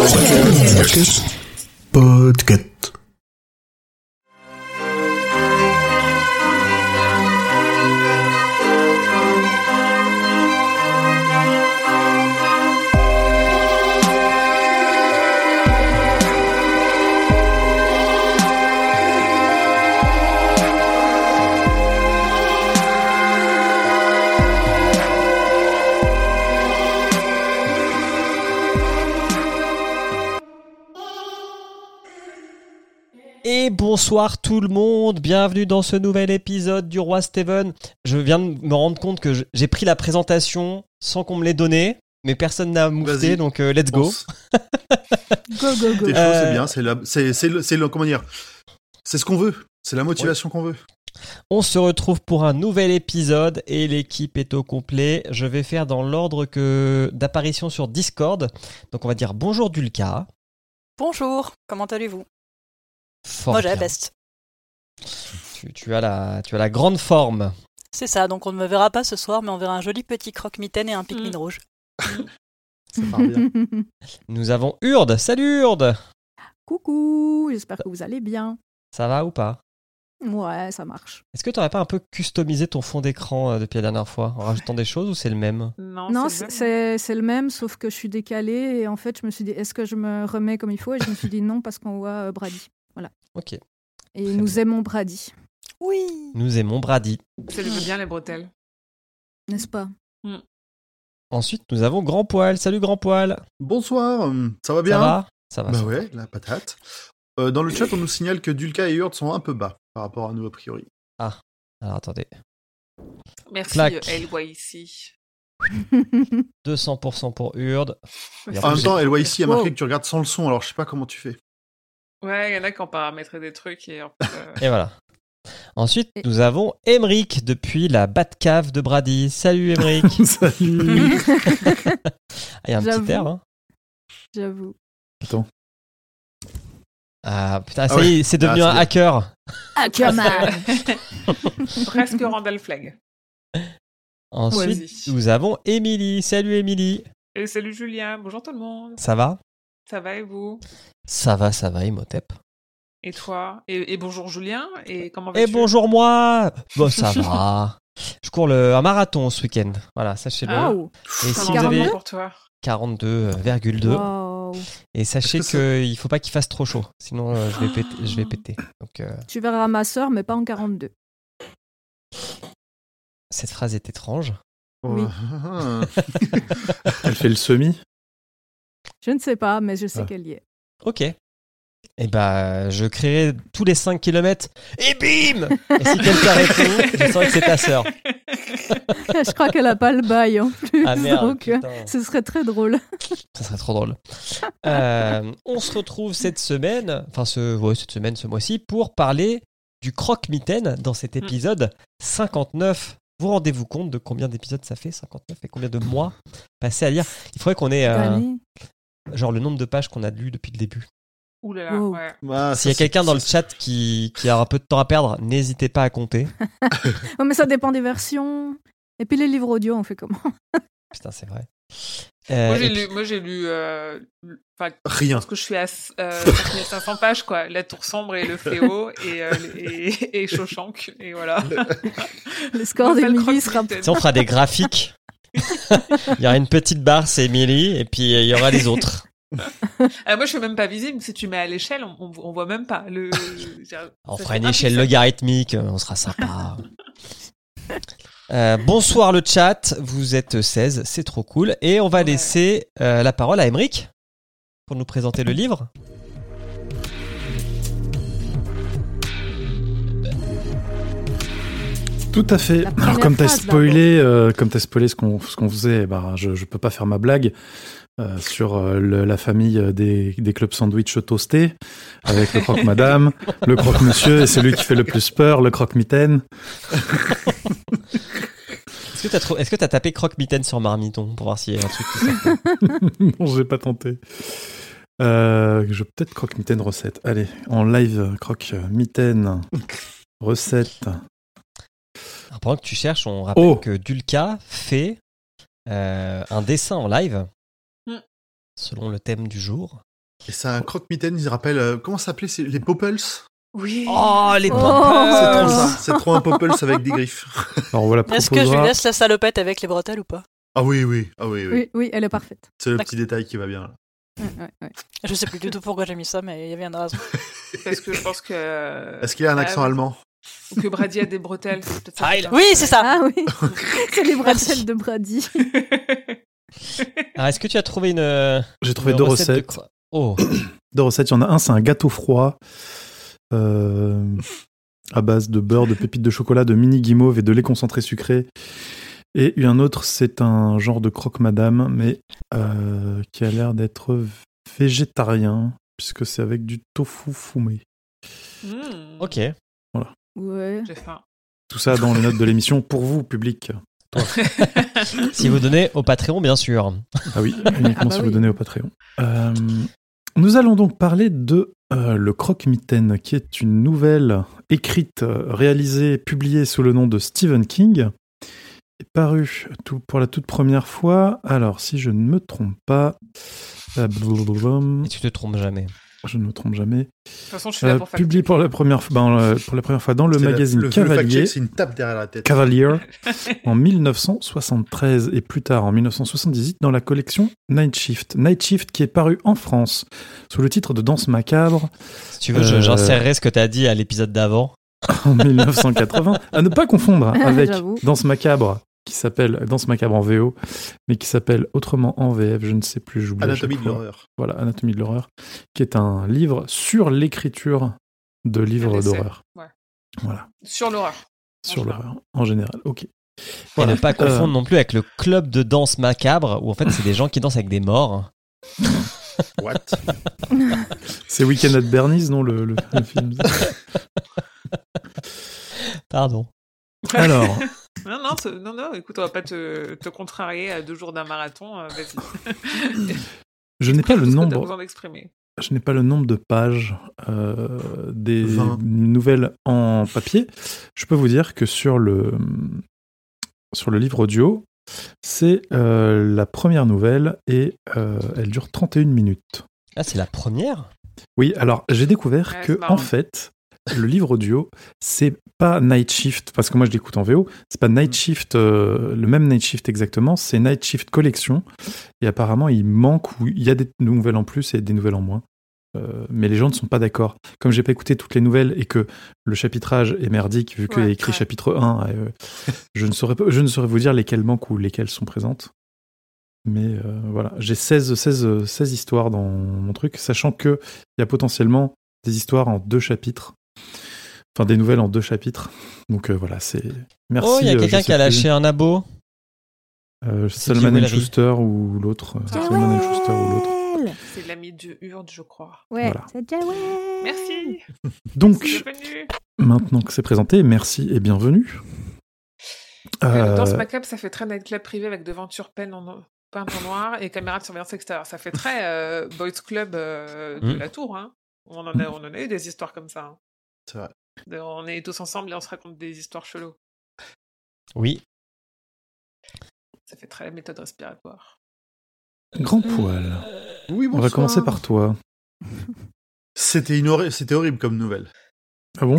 Podcast. Et bonsoir tout le monde, bienvenue dans ce nouvel épisode du Roi Steven. Je viens de me rendre compte que j'ai pris la présentation sans qu'on me l'ait donnée, mais personne n'a moufté, donc euh, let's go. Go, go, go. Euh, c'est bien. C'est la- c'est c'est le, c'est le- comment dire C'est ce qu'on veut. C'est la motivation qu'on veut. On se retrouve pour un nouvel épisode et l'équipe est au complet. Je vais faire dans l'ordre que d'apparition sur Discord. Donc on va dire bonjour Dulka. Bonjour, comment allez-vous? Fort Moi j'ai la best. Tu, tu as la, tu as la grande forme. C'est ça, donc on ne me verra pas ce soir, mais on verra un joli petit croque-mitaine et un Pikmin rouge. Ça part bien. Nous avons Urde. Salut Urde. Coucou, j'espère que vous allez bien. Ça va ou pas? Ouais, ça marche. Est-ce que tu n'aurais pas un peu customisé ton fond d'écran euh, depuis la dernière fois en rajoutant des choses ou c'est le même? Non, non, c'est le c'est même. c'est c'est le même, sauf que je suis décalée et en fait, je me suis dit, est-ce que je me remets comme il faut? Et je me suis dit non parce qu'on voit euh, Brady. Ok. Et Très nous bien. aimons Brady, Oui Nous aimons Brady. Ça lui veut bien les bretelles. n'est-ce pas? Ensuite, nous avons Grand Poil. Salut Grand Poil. Bonsoir. Ça va bien? Ça va? Ça va. Bah ça va. ouais, la patate. Euh, dans le chat, on nous signale que Dulka et Hurt sont un peu bas par rapport à nous a priori. Alors attendez. Merci, Clac. LYC. 200% pour Urde. Et En même temps, LYC a marqué Wow. que tu regardes sans le son, alors je sais pas comment tu fais. Ouais, il y en a qui ont paramétré des trucs et euh, Et voilà. Ensuite, Et- nous avons Emric depuis la Batcave de Brady. Salut Emric. Salut. Ah, Il y a un petit J'avoue. air. Hein. J'avoue. Ah putain, ça Ah ouais. y est, c'est devenu Ah, un c'est hacker. Aquaman presque Randall Flag. Ensuite, nous avons Émilie. Salut Émilie. Et salut Julien, bonjour tout le monde. Ça va? Ça va et vous? Ça va, ça va, Imhotep. Et toi? Et, et bonjour Julien, et comment Et vas-tu? bonjour moi Bon, ça va. Je cours le, un marathon ce week-end. Voilà, sachez-le. Ah. Wow. Et Ça si va vous avez pour toi 42,2. Wow. Et sachez qu'il faut pas qu'il fasse trop chaud. Sinon, euh, je, vais péter, je vais péter. Donc, euh, Tu verras ma sœur, mais pas en 42. cette phrase est étrange. Oui. Elle fait le semi? Je ne sais pas, mais je sais Ah. qu'elle y est. Ok. Et bah, je créerai tous les 5 km. Et bim Et si quelqu'un répond, je saurai que c'est ta sœur. je crois qu'elle a pas le bail en plus. Ah merde. donc, euh, putain. ce serait très drôle. Ça serait trop drôle. Euh, on se retrouve cette semaine, enfin ce, ouais, cette semaine, ce mois-ci, pour parler du croque-mitaine dans cet Mm. épisode 59. Vous rendez-vous compte de combien d'épisodes ça fait 59 et combien de mois passés à lire? Il faudrait qu'on ait euh. Genre le nombre de pages qu'on a lues depuis le début. Ouh là là, Wow. ouais. Ah, S'il y a quelqu'un dans le chat qui, qui a un peu de temps à perdre, n'hésitez pas à compter. Oh, mais ça dépend des versions. Et puis les livres audio, on fait comment? Putain, c'est vrai. Euh, Moi et j'ai puis- lu, moi j'ai lu, euh, Rien. parce que je suis à euh, 5500 pages quoi, La Tour sombre et le fléau et euh, et, et Shawshank et voilà. Le score Nouvelle d'Emily sera. Si on fera des graphiques, il y aura une petite barre, c'est Emily, et puis euh, il y aura les autres. Ah, moi, je suis même pas visible. Si tu mets à l'échelle, on, on, on voit même pas. Le... On fera une échelle logarithmique, euh, on sera sympa. Euh, bonsoir le chat, vous êtes 16, c'est trop cool. Et on va Ouais. laisser euh, la parole à Emric pour nous présenter le livre. Tout à fait. Alors comme t'as spoilé, euh, comme t'as spoilé ce qu'on ce qu'on faisait, bah je je peux pas faire ma blague euh, sur euh, le- la famille des, des clubs sandwich toastés avec le croque madame, le croque monsieur et celui qui fait le plus peur, le croque mitaine. Est-ce que t'as trou- est-ce que t'as tapé croque-mitaine sur Marmiton pour voir s'il y a un truc qui sort non, j'ai pas tenté. Euh, je peut-être croque mitaine recette. Allez, en live croque mitaine recette. Pendant que tu cherches, on rappelle Oh. que Dulka fait euh, un dessin en live Mm. selon le thème du jour. Et c'est un croque-mitaine, il rappelle. euh, comment ça s'appelait Les Popples? Oui. Oh, les Oh. trop ça. C'est trop un Popples avec des griffes. Alors voilà, Est-ce que je lui laisse la salopette avec les bretelles ou pas? Ah oui, oui. Ah oui, oui. Oui, oui, elle est parfaite. C'est le petit détail qui va bien. là. Ouais, ouais, ouais. Je sais plus du tout pourquoi j'ai mis ça, mais il y avait une raison. Parce que je pense que. Est-ce qu'il a un Ah, accent ouais. allemand? Ou que Brady a des bretelles. c'est ça Ah, il- Oui, c'est ça. Ah oui, c'est les bretelles de Brady. Alors, est-ce que tu as trouvé une. J'ai trouvé une deux recette de recettes. Oh, Deux recettes. Il y en a un, c'est un gâteau froid euh, à base de beurre, de pépites de chocolat, de mini guimauve et de lait concentré sucré. Et un autre, c'est un genre de croque-madame, mais euh, qui a l'air d'être végétarien, puisque c'est avec du tofu fumé. Hmm, ok. Ouais. J'ai faim. Tout ça dans les notes de l'émission pour vous, public. Si vous donnez au Patreon, bien sûr. Ah oui, uniquement Ah bah si vous donnez au Patreon. Euh, nous allons donc parler de euh, Le Croque-Mitaine, qui est une nouvelle écrite, euh, réalisée, publiée sous le nom de Stephen King, et parue tout, pour la toute première fois. Alors, si je ne me trompe pas, euh, Et tu te trompes jamais. Je ne me trompe jamais, De toute façon, je suis là euh, pour faire. publié pour la première, fois- ben, euh, pour la première fois dans le la- magazine le, Cavalier. c'est une tape derrière la tête. Cavalier en 1973 et plus tard en 1978 dans la collection Night Shift. Night Shift qui est paru en France sous le titre de Danse macabre Si tu veux, Euh, j'insérerai ce que tu as dit à l'épisode d'avant. en 1980. À ne pas confondre avec J'avoue. Danse macabre qui s'appelle Danse macabre en VO mais qui s'appelle autrement en VF, je ne sais plus, j'oublie. Anatomie de l'horreur. Voilà, Anatomie de l'horreur qui est un livre sur l'écriture de livres d'horreur. Ouais. Voilà, Sur l'horreur. sur l'horreur en général. OK. Et Voilà. ne pas confondre Euh, non plus avec le club de danse macabre, où en fait, c'est des gens qui dansent avec des morts. What? C'est Weekend at Bernie's, non, le, le- le film? Pardon. Alors, Non, non, non, non, écoute, on va pas te, te contrarier à deux jours d'un marathon. euh, Vas-y. je n'ai pas le nombre, besoin je n'ai pas le nombre de pages euh, des nouvelles en papier. Je peux vous dire que sur le sur le livre audio, c'est euh, la première nouvelle et euh, elle dure 31 minutes. Ah, c'est la première? Oui, alors j'ai découvert Ouais, que en fait, le livre audio, c'est pas Night Shift parce que moi je l'écoute en VO, c'est pas Night Shift euh, le même Night Shift exactement, c'est Night Shift Collection et apparemment il manque ou il y a des nouvelles en plus et des nouvelles en moins. Euh, mais les gens ne sont pas d'accord. Comme j'ai pas écouté toutes les nouvelles et que le chapitrage est merdique vu qu'il y a Ouais, écrit ouais. chapitre 1, euh, je, ne saurais je ne saurais vous dire lesquelles manquent ou lesquelles sont présentes. Mais euh, voilà, j'ai 16, 16, 16 histoires dans mon truc, sachant que il y a potentiellement des histoires en deux chapitres. Enfin, des nouvelles en deux chapitres. Donc euh, voilà, c'est. Merci. oh, il y a euh, quelqu'un qui a plus, lâché un abo. euh, Valérie Schuster ou l'autre. euh, and Schuster ou l'autre. C'est l'ami de Hurde, je crois. Ouais, Voilà. c'est. Merci. Donc, Bienvenue. maintenant que c'est présenté, merci et bienvenue. Euh, Danse Euh, macabre, ça fait très nightclub privé avec devanture peine en peinte en noir et caméra de surveillance extérieure. Ça fait très euh, boys club euh, de Mm. la tour. Hein. On, en a, on en a eu des histoires comme ça. hein. C'est vrai. De- on est tous ensemble et on se raconte des histoires chelots. Oui. Ça fait très méthode respiratoire. grand poil. Oui, On va commencer par toi. C'était une horri- c'était horrible comme nouvelle. Ah bon?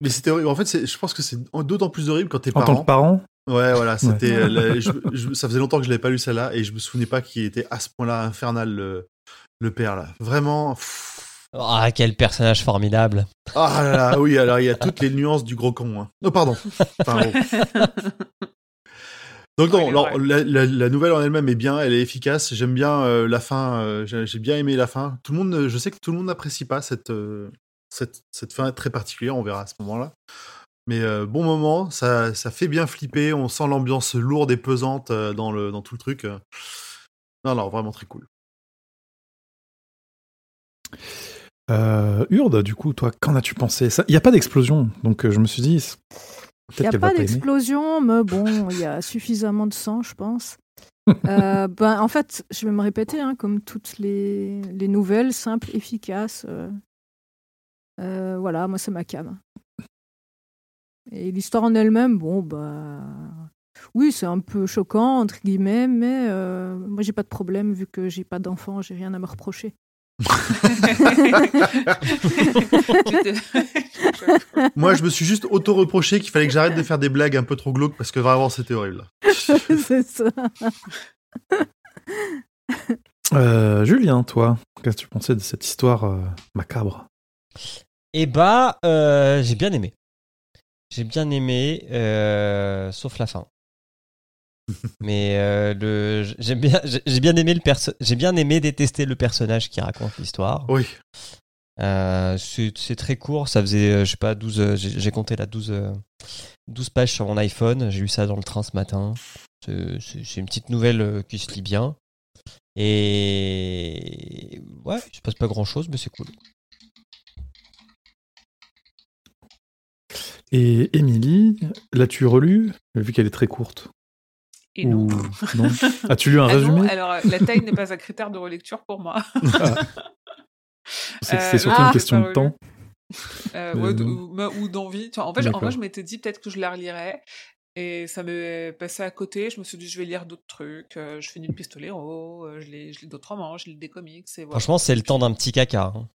Mais c'était horrible. En fait, c'est- je pense que c'est d'autant plus horrible quand t'es En tant parent. que parent? Ouais, voilà, c'était. euh, la- je- je- ça faisait longtemps que je l'avais pas lu celle-là et je me souvenais pas qu'il était à ce point-là infernal le, le père là. Vraiment. pff. Ah, quel personnage formidable. Ah là là, oui, alors il y a toutes les nuances du gros con. Hein. Oh, pardon. Enfin, bon. Donc non, alors, la, la- la nouvelle en elle-même est bien, elle est efficace. J'aime bien euh, la fin. euh, j'ai bien aimé la fin. Tout le monde, je sais que tout le monde n'apprécie pas cette, euh, cette cette fin très particulière. On verra à ce moment-là. Mais euh, bon moment, ça, ça fait bien flipper. On sent l'ambiance lourde et pesante euh, dans le dans tout le truc. Non, non, vraiment très cool. Euh, Urde, du coup, toi, qu'en as-tu pensé? Il n'y a pas d'explosion, donc euh, je me suis dit, Il n'y a pas d'explosion, mais bon, il y a suffisamment de sang, je pense. Euh, ben, en fait, je vais me répéter, hein, comme toutes les, les nouvelles, simples, efficaces. euh, euh, voilà, moi, c'est ma cam. Et l'histoire en elle-même, bon, bah. Oui, c'est un peu choquant, entre guillemets, mais moi, j'ai pas de problème, vu que j'ai pas d'enfant, j'ai rien à me reprocher. Moi, je me suis juste auto-reproché qu'il fallait que j'arrête de faire des blagues un peu trop glauques parce que vraiment, c'était horrible. c'est ça. Euh, Julien, toi, qu'est-ce que tu pensais de cette histoire euh, macabre? Et bah, euh, j'ai bien aimé. J'ai bien aimé, euh, sauf la fin. Mais euh, le, j'aime bien, j'ai bien aimé le perso, j'ai bien aimé détester le personnage qui raconte l'histoire. Oui. Euh, c'est très court, ça faisait, euh, je sais pas, 12, euh, j'ai compté là 12, euh, 12 pages sur mon iPhone, j'ai lu ça dans le train ce matin. C'est- une petite nouvelle qui se lit bien. Et ouais, il se passe pas grand chose, mais c'est cool. Et Émilie, l'as-tu relue? Vu qu'elle est très courte. Et non. Ou- non As-tu lu un Ah non, résumé? alors euh, la taille n'est pas un critère de relecture pour moi. C'est Euh, c'est surtout ah, une question pas de temps. Euh, ouais, ou, ou d'envie. En fait, je- en vrai, je m'étais dit peut-être que je la relirais. Et ça m'est passé à côté. Je me suis dit, je vais lire d'autres trucs. Euh, je finis le pistolero. je lis, je lis d'autres romans. Je lis des comics. Et voilà. Franchement, c'est le temps d'un petit caca. hein.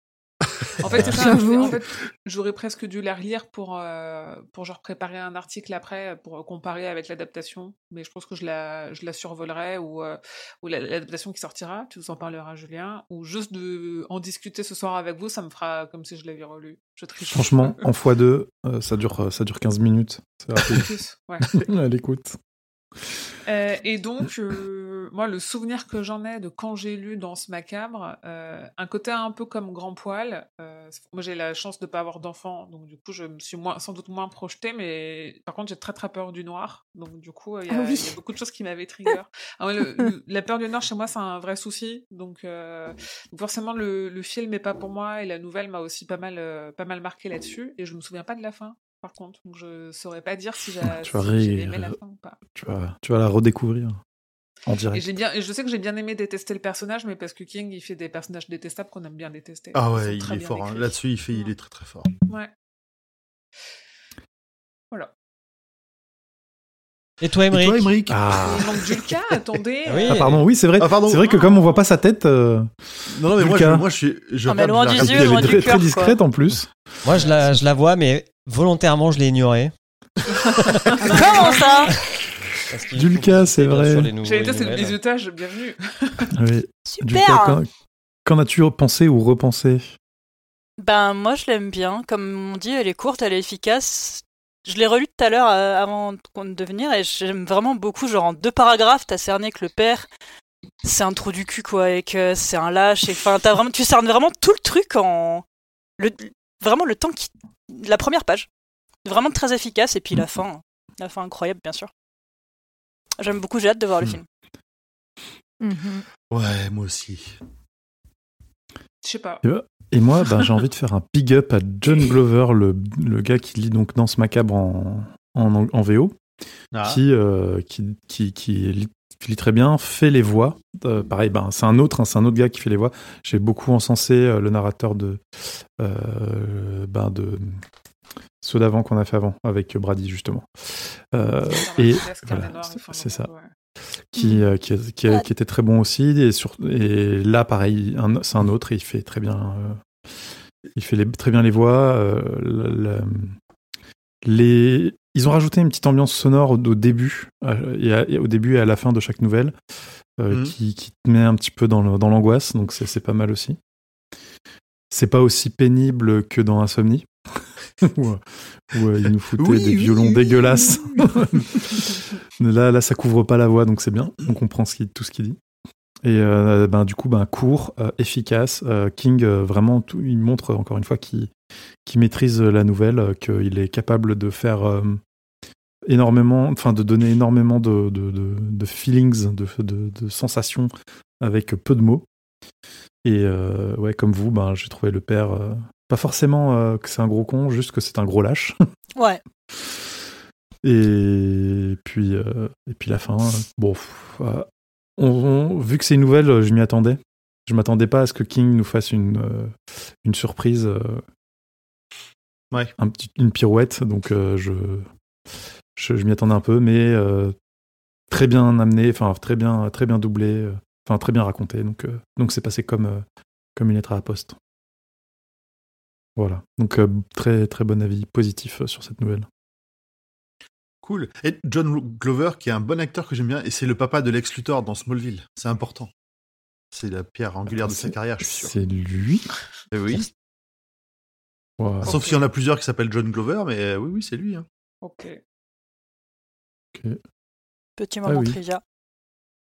En fait, c'est ça. je vais- J'avoue. en fait, j'aurais presque dû la relire pour, euh, pour genre préparer un article après, pour comparer avec l'adaptation. Mais je pense que je la, je la survolerai ou, euh, ou la- l'adaptation qui sortira. Tu nous en parleras, Julien. Ou juste de en discuter ce soir avec vous, ça me fera comme si je l'avais relu. Je triche. Franchement, en x2, euh, ça, dure, euh, ça dure 15 minutes. C'est rapide. Plus, ouais. à l'écoute. Euh, et donc, euh, moi, le souvenir que j'en ai de quand j'ai lu dans ce macabre, euh, un côté un peu comme Grand Poil. moi, j'ai la chance de pas avoir d'enfant, donc du coup, je me suis moins, sans doute moins projetée, mais par contre, j'ai très très peur du noir. Donc, du coup, il y, a- Ah oui. il y a beaucoup de choses qui m'avaient trigger. Ah ouais, le- le- la peur du noir, chez moi, c'est un vrai souci. Donc, forcément, le, le film n'est pas pour moi, et la nouvelle m'a aussi pas mal, pas mal marqué là-dessus. Et je me souviens pas de la fin. Par contre, donc je saurais pas dire si j'ai Tu vas si j'ai aimé la fin ou pas. Tu vas, tu vas la redécouvrir en Et direct. j'ai bien, et je sais que j'ai bien aimé détester le personnage, mais parce que King, il fait des personnages détestables qu'on aime bien détester. Ah ouais, il est fort. hein. Là-dessus, il, fait, il est très très fort. Ouais. Voilà. Et toi, Et Emmerich toi, Émeric? Ah. Il manque Julka, attendez. Oui. Ah, pardon, oui, c'est vrai. Ah, pardon. C'est vrai que comme on voit pas sa tête, euh, Non, non, mais moi, je, moi, je suis. Je Non, mais regarde, loin du et yeux, elle loin est du très, cœur, très quoi. discrète en plus. Moi, je la, je la vois, mais volontairement, je l'ai ignorée. Comment ça faut c'est vrai. J'allais dire, c'est le bizutage, bienvenue. Oui. Super qu'en- Qu'en as-tu pensé ou repensé Ben moi je l'aime bien, comme on dit, elle est courte, elle est efficace. Je l'ai relue tout à l'heure euh, avant de venir et j'aime vraiment beaucoup, genre en deux paragraphes, t'as cerné que le père c'est un trou du cul quoi et que c'est un lâche et enfin t'as vraiment tu cernes vraiment tout le truc en le vraiment le temps qui la première page vraiment très efficace et puis la fin la fin incroyable bien sûr j'aime beaucoup j'ai hâte de voir le Hmm. film Mhm. Ouais, moi aussi. Je sais pas. Et moi, ben, j'ai envie de faire un big up à John Glover, le, le gars qui lit donc Danse Macabre en, en, en VO, Ah. qui, euh, qui, qui, qui qui lit très bien, fait les voix. Euh, pareil, ben, c'est un autre, hein, c'est un autre gars qui fait les voix. J'ai beaucoup encensé euh, le narrateur de, euh, ben, de ceux d'avant qu'on a fait avant avec Brady justement, Euh, et voilà, c'est- ça, qui, euh, qui, qui, qui était très bon aussi. Et, sur, et là, pareil, c'est un autre et il fait très bien. il fait les, très bien les voix. la- la- les, ils ont rajouté une petite ambiance sonore au, au début, euh, et, à- et au début et à la fin de chaque nouvelle, euh, Mhm. qui, qui te met un petit peu dans l'angoisse. donc c'est pas mal aussi. C'est pas aussi pénible que dans Insomnie, où, euh, où, euh, ils nous foutaient Oui, des oui, violons oui, dégueulasses. là, là, ça couvre pas la voix, donc c'est bien. On comprend ce qu'il- tout ce qu'il dit. Et euh, ben, du coup, ben, court, efficace. King, vraiment, tout, il montre encore une fois qu'il qu'il maîtrise la nouvelle, euh, qu'il est capable de faire euh, énormément, enfin, de donner énormément de, de, de, de feelings, de, sensations avec peu de mots. Et euh, ouais, comme vous, ben, j'ai trouvé le père, euh, pas forcément euh, que c'est un gros con, juste que c'est un gros lâche. ouais Et puis, et puis la fin, bon, pff, on- on- vu que c'est une nouvelle, je m'y attendais. Je m'attendais pas à ce que King nous fasse une, une surprise, Ouais. un petit, une pirouette. Donc euh, je, je, je m'y attendais un peu, mais euh, très bien amené, enfin très bien, très bien doublé, euh, enfin très bien raconté. Donc euh, donc c'est passé comme euh, comme une lettre à la poste. Voilà. Donc, euh, très, très bon avis positif sur cette nouvelle. Cool. Et John Glover, qui est un bon acteur que j'aime bien, et c'est le papa de Lex Luthor dans Smallville. C'est important. C'est la pierre angulaire de sa carrière, je suis sûr. C'est lui oui. Wow. Sauf s'il y en a plusieurs qui s'appellent John Glover, mais euh, oui, oui, c'est lui. hein. Ok. Petit Ah moment oui. trivia.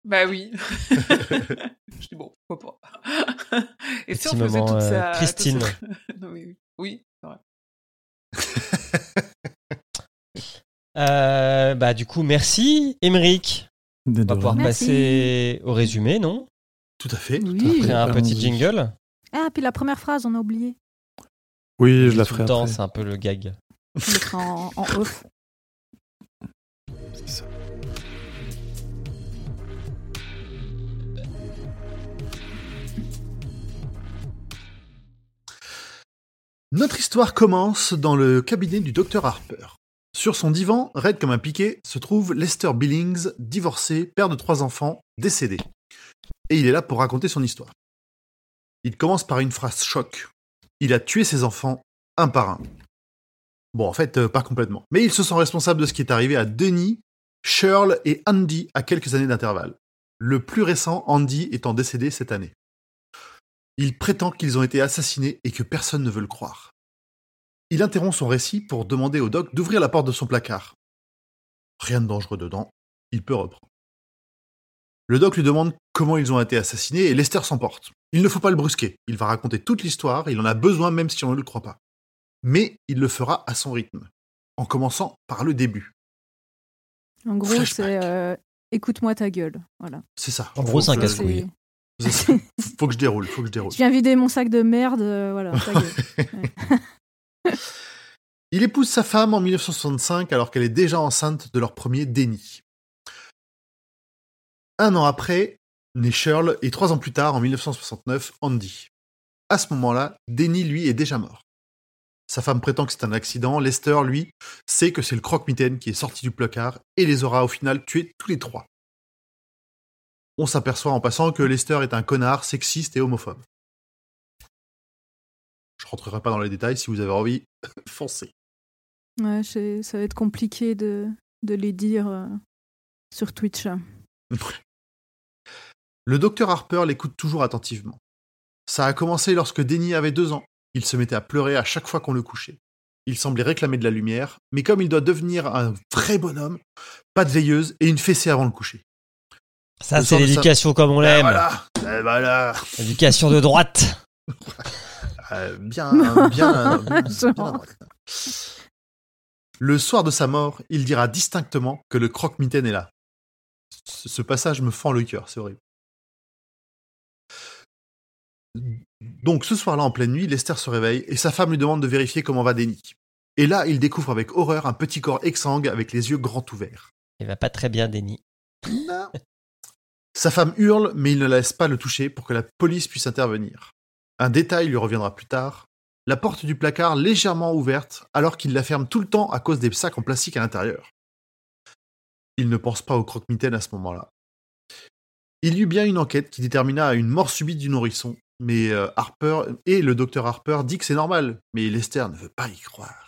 Bah oui. je dis bon, pourquoi pas. Et si Petit on faisait moment, toute euh, sa... Christine. toute sa- non, oui, oui. Oui, c'est vrai. Euh, bah, du coup, merci, Émeric. On va pouvoir Merci. passer au résumé, non? Tout à fait. Oui. Après un petit jingle. Ah, puis la première phrase, on a oublié. Oui, je la Tout ferai le temps, après. c'est un peu le gag. On en, en off. C'est ça. Notre histoire commence dans le cabinet du docteur Harper. Sur son divan, raide comme un piquet, se trouve Lester Billings, divorcé, père de trois enfants, décédé. Et il est là pour raconter son histoire. Il commence par une phrase choc. Il a tué ses enfants un par un. Bon, en fait, euh, pas complètement. Mais il se sent responsable de ce qui est arrivé à Denis, Shirl et Andy à quelques années d'intervalle. Le plus récent, Andy, étant décédé cette année. Il prétend qu'ils ont été assassinés et que personne ne veut le croire. Il interrompt son récit pour demander au doc d'ouvrir la porte de son placard. Rien de dangereux dedans, il peut reprendre. Le doc lui demande comment ils ont été assassinés et Lester s'emporte. Il ne faut pas le brusquer, il va raconter toute l'histoire, il en a besoin même si on ne le croit pas. Mais il le fera à son rythme, en commençant par le début. En gros, c'est euh, écoute-moi ta gueule. Voilà. C'est ça. En gros, c'est un casse-couille. Faut que je déroule, faut que je déroule. Je viens vider mon sac de merde. euh, voilà, ta gueule. Il épouse sa femme en 1965 alors qu'elle est déjà enceinte de leur premier déni. Un an après, naît Shirl et trois ans plus tard, en 1969, Andy. À ce moment-là, Denny, lui, est déjà mort. Sa femme prétend que c'est un accident. Lester, lui, sait que c'est le croque-mitaine qui est sorti du placard et les aura au final tués tous les trois. On s'aperçoit en passant que Lester est un connard sexiste et homophobe. Je rentrerai pas dans les détails, si vous avez envie, foncez. Ouais, ça va être compliqué de, de les dire euh, sur Twitch. Le docteur Harper l'écoute toujours attentivement. Ça a commencé lorsque Denny avait deux ans. Il se mettait à pleurer à chaque fois qu'on le couchait. Il semblait réclamer de la lumière, mais comme il doit devenir un vrai bonhomme, pas de veilleuse et une fessée avant le coucher. Ça, Le c'est l'éducation comme on Eh l'aime. voilà, Eh voilà, L'éducation de droite. Euh, bien, bien, bien. Le soir de sa mort, il dira distinctement que le croque-mitaine est là. Ce ce passage me fend le cœur, c'est horrible. Donc ce soir-là, en pleine nuit, Lester se réveille et sa femme lui demande de vérifier comment va Denny. Et là, il découvre avec horreur un petit corps exsangue avec les yeux grands ouverts. Il va pas très bien, Denis. Non. Sa femme hurle, mais il ne la laisse pas le toucher pour que la police puisse intervenir. Un détail lui reviendra plus tard. La porte du placard légèrement ouverte, alors qu'il la ferme tout le temps à cause des sacs en plastique à l'intérieur. Il ne pense pas au croque-mitaine à ce moment-là. Il y eut bien une enquête qui détermina une mort subite du nourrisson, mais euh, Harper et le docteur Harper dit que c'est normal, mais Lester ne veut pas y croire.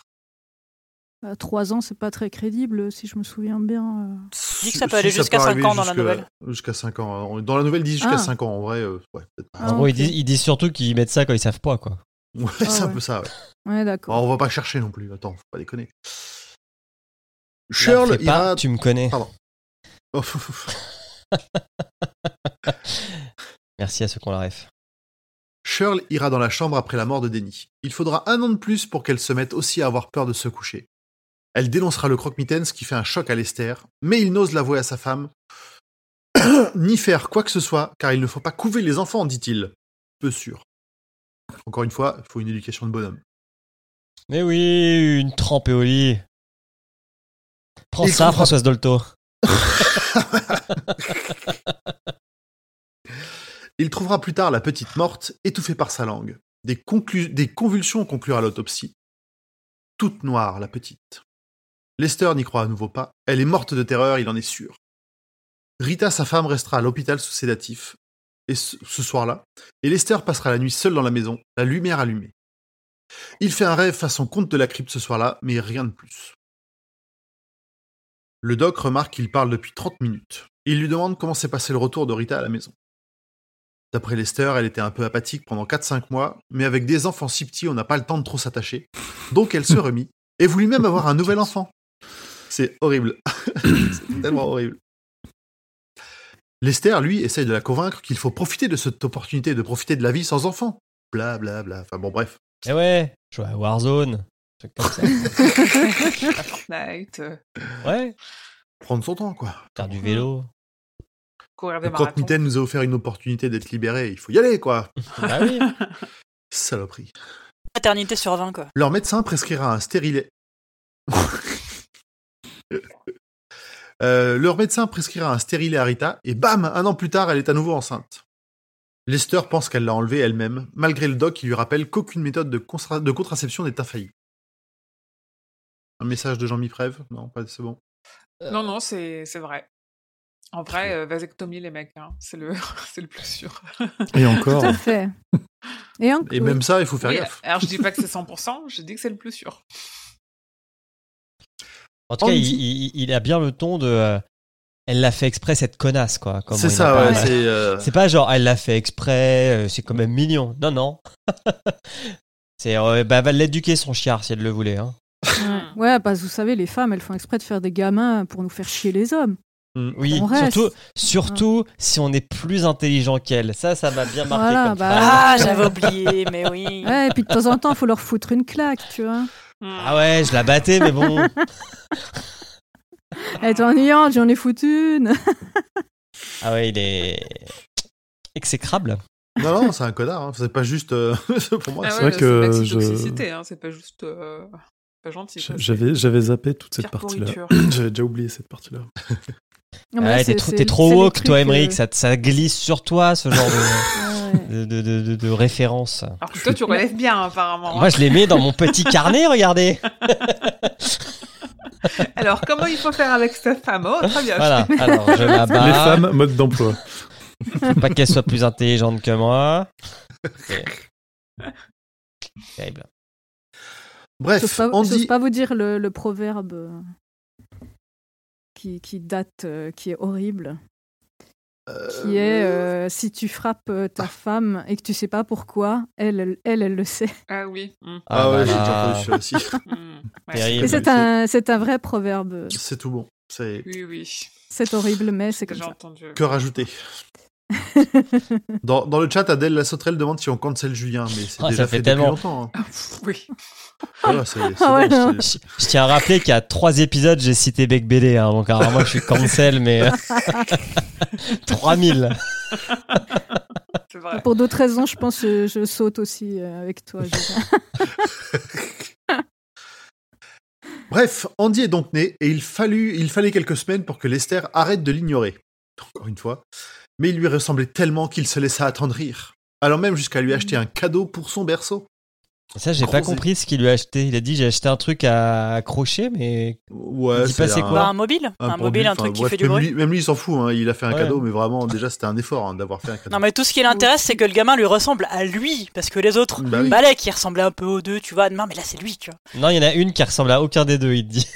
À trois ans, c'est pas très crédible, si je me souviens bien. euh. Dit que ça peut aller jusqu'à peut cinq arriver ans dans la nouvelle. Jusqu'à 5 ans. Dans la nouvelle, ils disent jusqu'à Ah. 5 ans. En vrai, euh, ouais, peut-être pas. Ah, En gros, ils disent, ils disent surtout qu'ils mettent ça quand ils savent pas, quoi. Ouais, Ah c'est un peu ça, ouais. Ouais, Bon, d'accord. on va pas chercher non plus. Attends, faut pas déconner. Shirl pas, tu me connais. Pardon. Oh, Merci à ceux qui ont la ref. Shirl ira dans la chambre après la mort de Denny. Il faudra un an de plus pour qu'elle se mette aussi à avoir peur de se coucher. Elle dénoncera le croque-mitaine, ce qui fait un choc à Lester, mais il n'ose l'avouer à sa femme, ni faire quoi que ce soit, car il ne faut pas couver les enfants, dit-il. Peu sûr. Encore une fois, il faut une éducation de bonhomme. Mais oui, une trempe et au lit. Prends Il ça, Françoise Dolto. Il trouvera plus tard la petite morte, étouffée par sa langue. Des, conclu- des convulsions conclurent l'autopsie. Toute noire, la petite. Lester n'y croit à nouveau pas. Elle est morte de terreur, il en est sûr. Rita, sa femme, restera à l'hôpital sous sédatif. et ce, soir-là, et Lester passera la nuit seul dans la maison, la lumière allumée. Il fait un rêve façon conte de la crypte ce soir-là, mais rien de plus. Le doc remarque qu'il parle depuis 30 minutes. Il lui demande comment s'est passé le retour de Rita à la maison. D'après Lester, elle était un peu apathique pendant 4-5 mois, mais avec des enfants si petits, on n'a pas le temps de trop s'attacher. Donc elle se remit et voulut même avoir un nouvel enfant. C'est horrible. C'est tellement horrible. Lester, lui, essaye de la convaincre qu'il faut profiter de cette opportunité de profiter de la vie sans enfant. Bla bla bla. Enfin bon, bref. Eh ouais, je vois à Warzone. truc comme ça. Fortnite, Ouais, Prendre son temps, quoi. faire du vélo. Courir des Le marathons. croque-mitaine nous a offert une opportunité d'être libéré. Il faut y aller, quoi. Bah oui. Saloperie. Paternité sur 20, quoi. Leur médecin prescrira un stérilet. Euh, leur médecin prescrira un stérilet à Rita, et bam, un an plus tard, elle est à nouveau enceinte. Lester pense qu'elle l'a enlevé elle-même, malgré le doc qui lui rappelle qu'aucune méthode de, contraception n'est infaillible. Un message de Jean-Mi Prève Non, pas c'est bon. Non, non, c'est c'est vrai. En vrai, euh, vasectomie, les mecs, hein, c'est le, c'est le plus sûr. Et Tout encore, à fait. Et, en- Et même ça, il faut faire Oui, gaffe. alors, je dis pas que c'est 100%, je dis que c'est le plus sûr. En tout cas, il, dit- il- il a bien le ton de. euh, elle l'a fait exprès, cette connasse, quoi. C'est ça, ouais. C'est euh, C'est pas genre, elle l'a fait exprès, euh, c'est quand même mignon. Non, non. c'est, euh, bah, elle va l'éduquer, son chiard, si elle le voulait. Hein. Ouais. Ouais, parce que vous savez, les femmes, elles font exprès de faire des gamins pour nous faire chier les hommes. Oui, On reste. surtout, surtout si on est plus intelligent qu'elle. Ça, ça m'a bien marqué Voilà, comme bah. Ah, j'avais oublié, mais oui. Ouais, et puis de temps en temps, il faut leur foutre une claque, tu vois. Ah ouais, je la battais, mais bon. Elle est ennuyante, j'en ai foutu une. Ah ouais, il est exécrable. Non, non, c'est un connard. hein. C'est pas juste. euh, pour moi, Ah c'est- vrai que c'est je- pas toxicité, hein, c'est pas juste euh, pas gentil. j'avais j'avais zappé toute cette partie-là. J'avais déjà oublié cette partie-là. Mais Ouais, t'es trop, woke, toi, Emmerich. euh, Ça, ça glisse sur toi, ce genre de, ouais. de, de, de, de référence. Alors que toi, tu relèves bien, apparemment. Moi, je les mets dans mon petit carnet, regardez. Alors, comment il faut faire avec cette femme? Oh, très bien. Voilà, alors je la bats. Les femmes, mode d'emploi. Faut pas qu'elle soit plus intelligente que moi. Terrible. Bref, pas, on j'ose dit. pas vous dire le, le proverbe euh, qui, qui date, euh, qui est horrible, qui est euh, si tu frappes euh, ta femme et que tu sais pas pourquoi, elle, elle, elle, elle le sait. Ah oui. mm, Ah ouais, j'ai déjà entendu celui-là aussi. mm, ouais. Et c'est un, c'est un vrai proverbe. C'est tout bon. C'est Oui, oui. C'est horrible, mais c'est comme ça. entendu. que rajouter. Dans, dans le chat, Adèle la sauterelle demande si on cancel Julien, mais c'est déjà ça fait fait, tellement. longtemps. hein. Oui. Voilà, Ah ouais, bon, Je, je tiens à rappeler qu'il y a trois épisodes, j'ai cité Bec BD, hein, donc alors moi je suis cancel, mais euh, 3000. C'est vrai. Pour d'autres raisons, je pense que je, je saute aussi euh, avec toi. Bref, Andy est donc né et il, fallut, il fallait quelques semaines pour que Lester arrête de l'ignorer. Encore une fois. Mais il lui ressemblait tellement qu'il se laissa attendrir. Allant même jusqu'à lui acheter un cadeau pour son berceau. Ça, j'ai pas compris ce qu'il lui a acheté. Il a dit j'ai acheté un truc à accrocher, mais Ouais, c'est un- quoi Bah, un mobile. Un, mobile, un enfin, truc qui bref, fait du bruit. Lui, même lui, il s'en fout. hein. Il a fait un Ouais. cadeau, mais vraiment, déjà, c'était un effort hein, d'avoir fait un cadeau. Non, mais tout ce qui l'intéresse, c'est que le gamin lui ressemble à lui. Parce que les autres, Bah oui. Balek, qui ressemblait un peu aux deux, tu vois. Non, mais là, c'est lui, tu vois. non, il y en a une qui ressemble à aucun des deux, il te dit.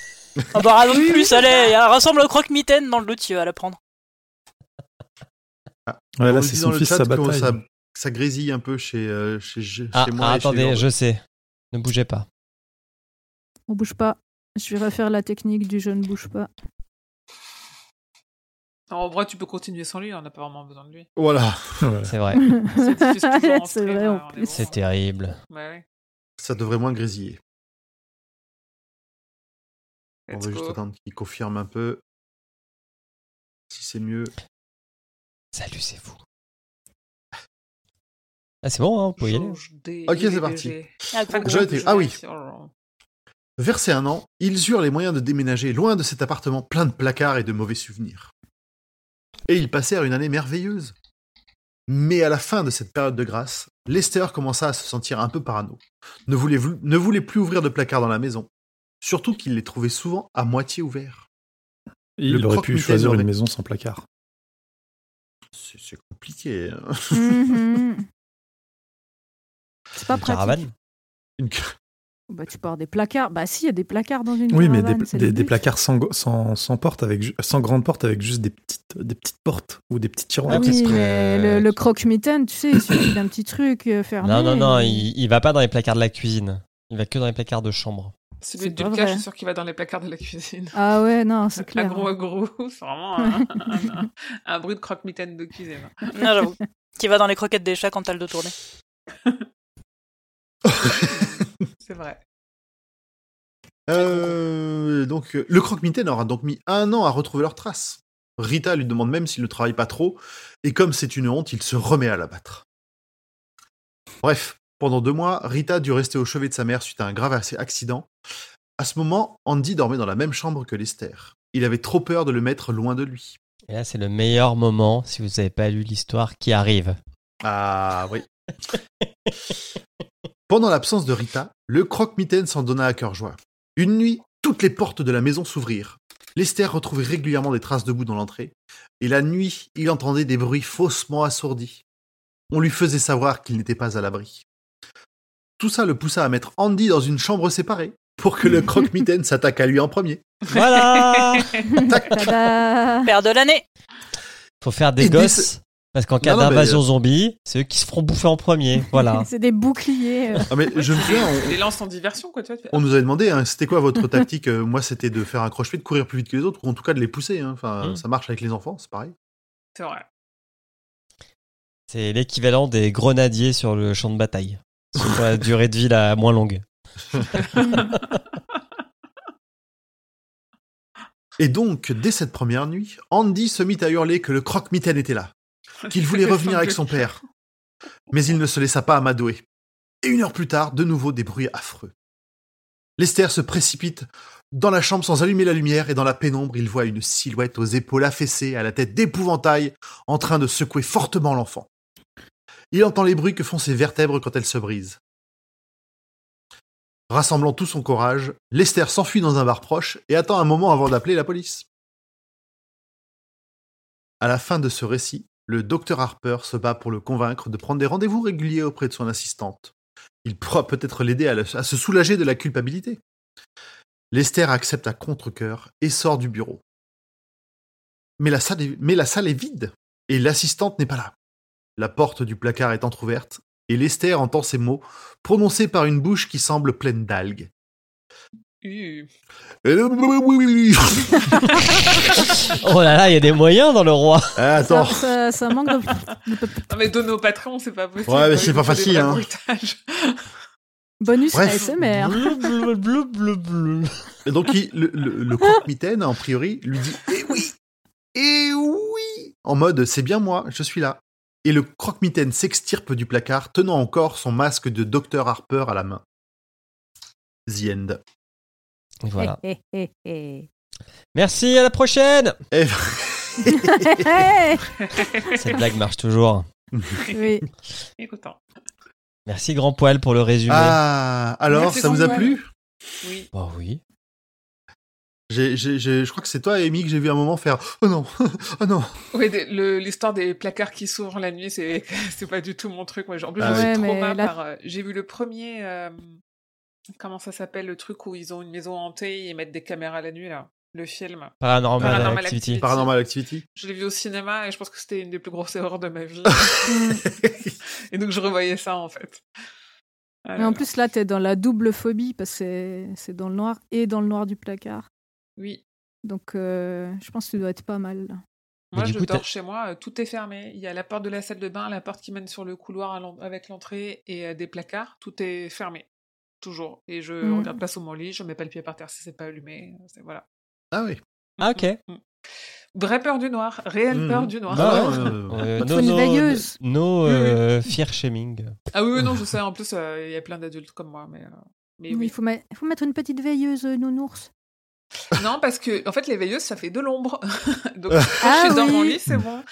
Ah bah, plus, allez, elle ressemble au croque-mitaine dans le doute, tu vas la prendre. Ouais, là, c'est son fils, sa bataille. Ça, ça grésille un peu chez, euh, chez, chez Ah, moi. ah, et attendez, je sais. Ne bougez pas. On bouge pas. Je vais refaire la technique du je ne bouge pas. En vrai, tu peux continuer sans lui, on n'a pas vraiment besoin de lui. Voilà. C'est vrai. C'est vrai, en plus. Terrible. Ouais, ouais. ça devrait moins grésiller. On va juste attendre qu'il confirme un peu. Si c'est mieux. Salut, c'est vous. Ah, c'est bon, hein, vous pouvez y aller. Ok, c'est parti. Ah, ah oui. Versé un an, ils eurent les moyens de déménager loin de cet appartement plein de placards et de mauvais souvenirs. Et ils passèrent une année merveilleuse. Mais à la fin de cette période de grâce, Lester commença à se sentir un peu parano. Ne voulait, ne voulait plus ouvrir de placards dans la maison. Surtout qu'il les trouvait souvent à moitié ouverts. Il Le aurait pu choisir aurait- une maison sans placard. C'est c'est compliqué. hein. Mhm. C'est pas Une pratique. caravane. Une- Bah, tu pars des placards. Bah, si, il y a des placards dans une Oui, mais des, placards sans, sans, sans porte, avec, sans grande porte, avec juste des petites, des petites portes ou des petits tiroirs. Ah, Oui, mais le, le croque-mitaine, tu sais, il suffit d'un petit truc euh, fermé. Non, non, non, et- il, il va pas dans les placards de la cuisine. Il va que dans les placards de chambre. Celui du cas, je suis sûr qu'il va dans les placards de la cuisine. Ah ouais, non, c'est Un clair. gros gros, c'est vraiment un, un- un- un bruit de croque-mitaine de cuisine. Non, j'avoue. Qui va dans les croquettes des chats quand t'as le dos tourné. C'est vrai. Euh, donc, euh, le croque-mitaine aura donc mis un an à retrouver leurs traces. Rita lui demande même s'il ne travaille pas trop, et comme c'est une honte, il se remet à l'abattre. Bref, pendant deux mois, Rita dû rester au chevet de sa mère suite à un grave accident. À ce moment, Andy dormait dans la même chambre que Lester. Il avait trop peur de le mettre loin de lui. Et là, c'est le meilleur moment, si vous n'avez pas lu l'histoire, qui arrive. Ah oui. Pendant l'absence de Rita, le croque-mitaine s'en donna à cœur joie. Une nuit, toutes les portes de la maison s'ouvrirent. Lester retrouvait régulièrement des traces de boue dans l'entrée, et la nuit, il entendait des bruits faussement assourdis. On lui faisait savoir qu'il n'était pas à l'abri. Tout ça le poussa à mettre Andy dans une chambre séparée, pour que le croque-mitaine s'attaque à lui en premier. Voilà Ah. Père de l'année Faut faire des Et des- gosses. Parce qu'en cas mais, d'invasion euh, zombie, c'est eux qui se feront bouffer en premier. Voilà. C'est des boucliers. euh. Ah mais je me souviens, on- Les lances en diversion, quoi, tu vois. tu fais, On nous avait demandé, hein, c'était quoi votre tactique Euh, Moi, c'était de faire un croche-pied, de courir plus vite que les autres, ou en tout cas de les pousser. hein. Enfin, Mm. ça marche avec les enfants, c'est pareil. C'est vrai. C'est l'équivalent des grenadiers sur le champ de bataille. La durée de vie la moins longue. Et donc, dès cette première nuit, Andy se mit à hurler que le croque-mitaine était là, qu'il voulait revenir avec son père. Mais il ne se laissa pas amadouer. Et une heure plus tard, de nouveau des bruits affreux. Lester se précipite dans la chambre sans allumer la lumière et dans la pénombre, il voit une silhouette aux épaules affaissées, à la tête d'épouvantail, en train de secouer fortement l'enfant. Il entend les bruits que font ses vertèbres quand elles se brisent. Rassemblant tout son courage, Lester s'enfuit dans un bar proche et attend un moment avant d'appeler la police. À la fin de ce récit, le docteur Harper se bat pour le convaincre de prendre des rendez-vous réguliers auprès de son assistante. Il pourra peut-être l'aider à, se soulager de la culpabilité. Lester accepte à contre-coeur et sort du bureau. Mais la salle est vide et l'assistante n'est pas là. La porte du placard est entr'ouverte et Lester entend ces mots prononcés par une bouche qui semble pleine d'algues. Oh là là, il y a des moyens dans le roi. Ah, Ça, Attends, ça, ça manque de. Non, mais donner au patron, c'est pas possible. Ouais, mais c'est pas facile, hein. Bonus Bref. ASMR. Bleu, bleu, bleu, bleu, bleu. Et donc il- le, le, le croque-mitaine, en priori, lui dit Eh oui Eh oui En mode C'est bien moi, je suis là. Et le croque-mitaine s'extirpe du placard, tenant encore son masque de Dr Harper à la main. The end. Et Voilà. Hé, hé, hé, Merci, à la prochaine. Eh, hé. Cette blague marche toujours. oui. Écoutant. Merci Grand Poil pour le résumé. ah, alors, Merci, ça vous a plu? Oui. Bah oui. J'ai- j'ai- j'ai- Je crois que c'est toi, Amy, que j'ai vu un moment faire Oh non Oh non Oui, le- l'histoire des placards qui s'ouvrent la nuit, c'est c'est pas du tout mon truc. Moi, en plus, Ah je suis ouais, là- par. euh, J'ai vu le premier. euh, comment ça s'appelle le truc où ils ont une maison hantée et ils mettent des caméras la nuit là Le film. Paranormal, Paranormal Activity. Activity. Paranormal Activity Je l'ai vu au cinéma et je pense que c'était une des plus grosses erreurs de ma vie. Et donc je revoyais ça en fait. Ah Mais en plus, là, t'es dans la double phobie parce que c'est- c'est dans le noir et dans le noir du placard. Oui. Donc, euh, je pense que tu dois être pas mal. là. Moi, je coup, dors chez moi, euh, tout est fermé. Il y a la porte de la salle de bain, la porte qui mène sur le couloir avec l'entrée et euh, des placards. Tout est fermé. Toujours. Et je Mm. regarde pas sous mon lit, je mets pas le pied par terre si c'est pas allumé. Voilà. Ah oui. Ah, ok. Mm. Vraie peur du noir, réelle peur du noir. Bah Ah euh, Euh, Faut no, une no, veilleuse. no, euh, fear shaming. Ah oui, oui, non, je sais. En plus, euh, il y a plein d'adultes comme moi. Mais, euh, mais Oui, oui. Il faut, faut mettre une petite veilleuse euh, nounours. Non, parce que en fait, les veilleuses, ça fait de l'ombre. Donc, Ah quand je suis dans mon lit, c'est bon.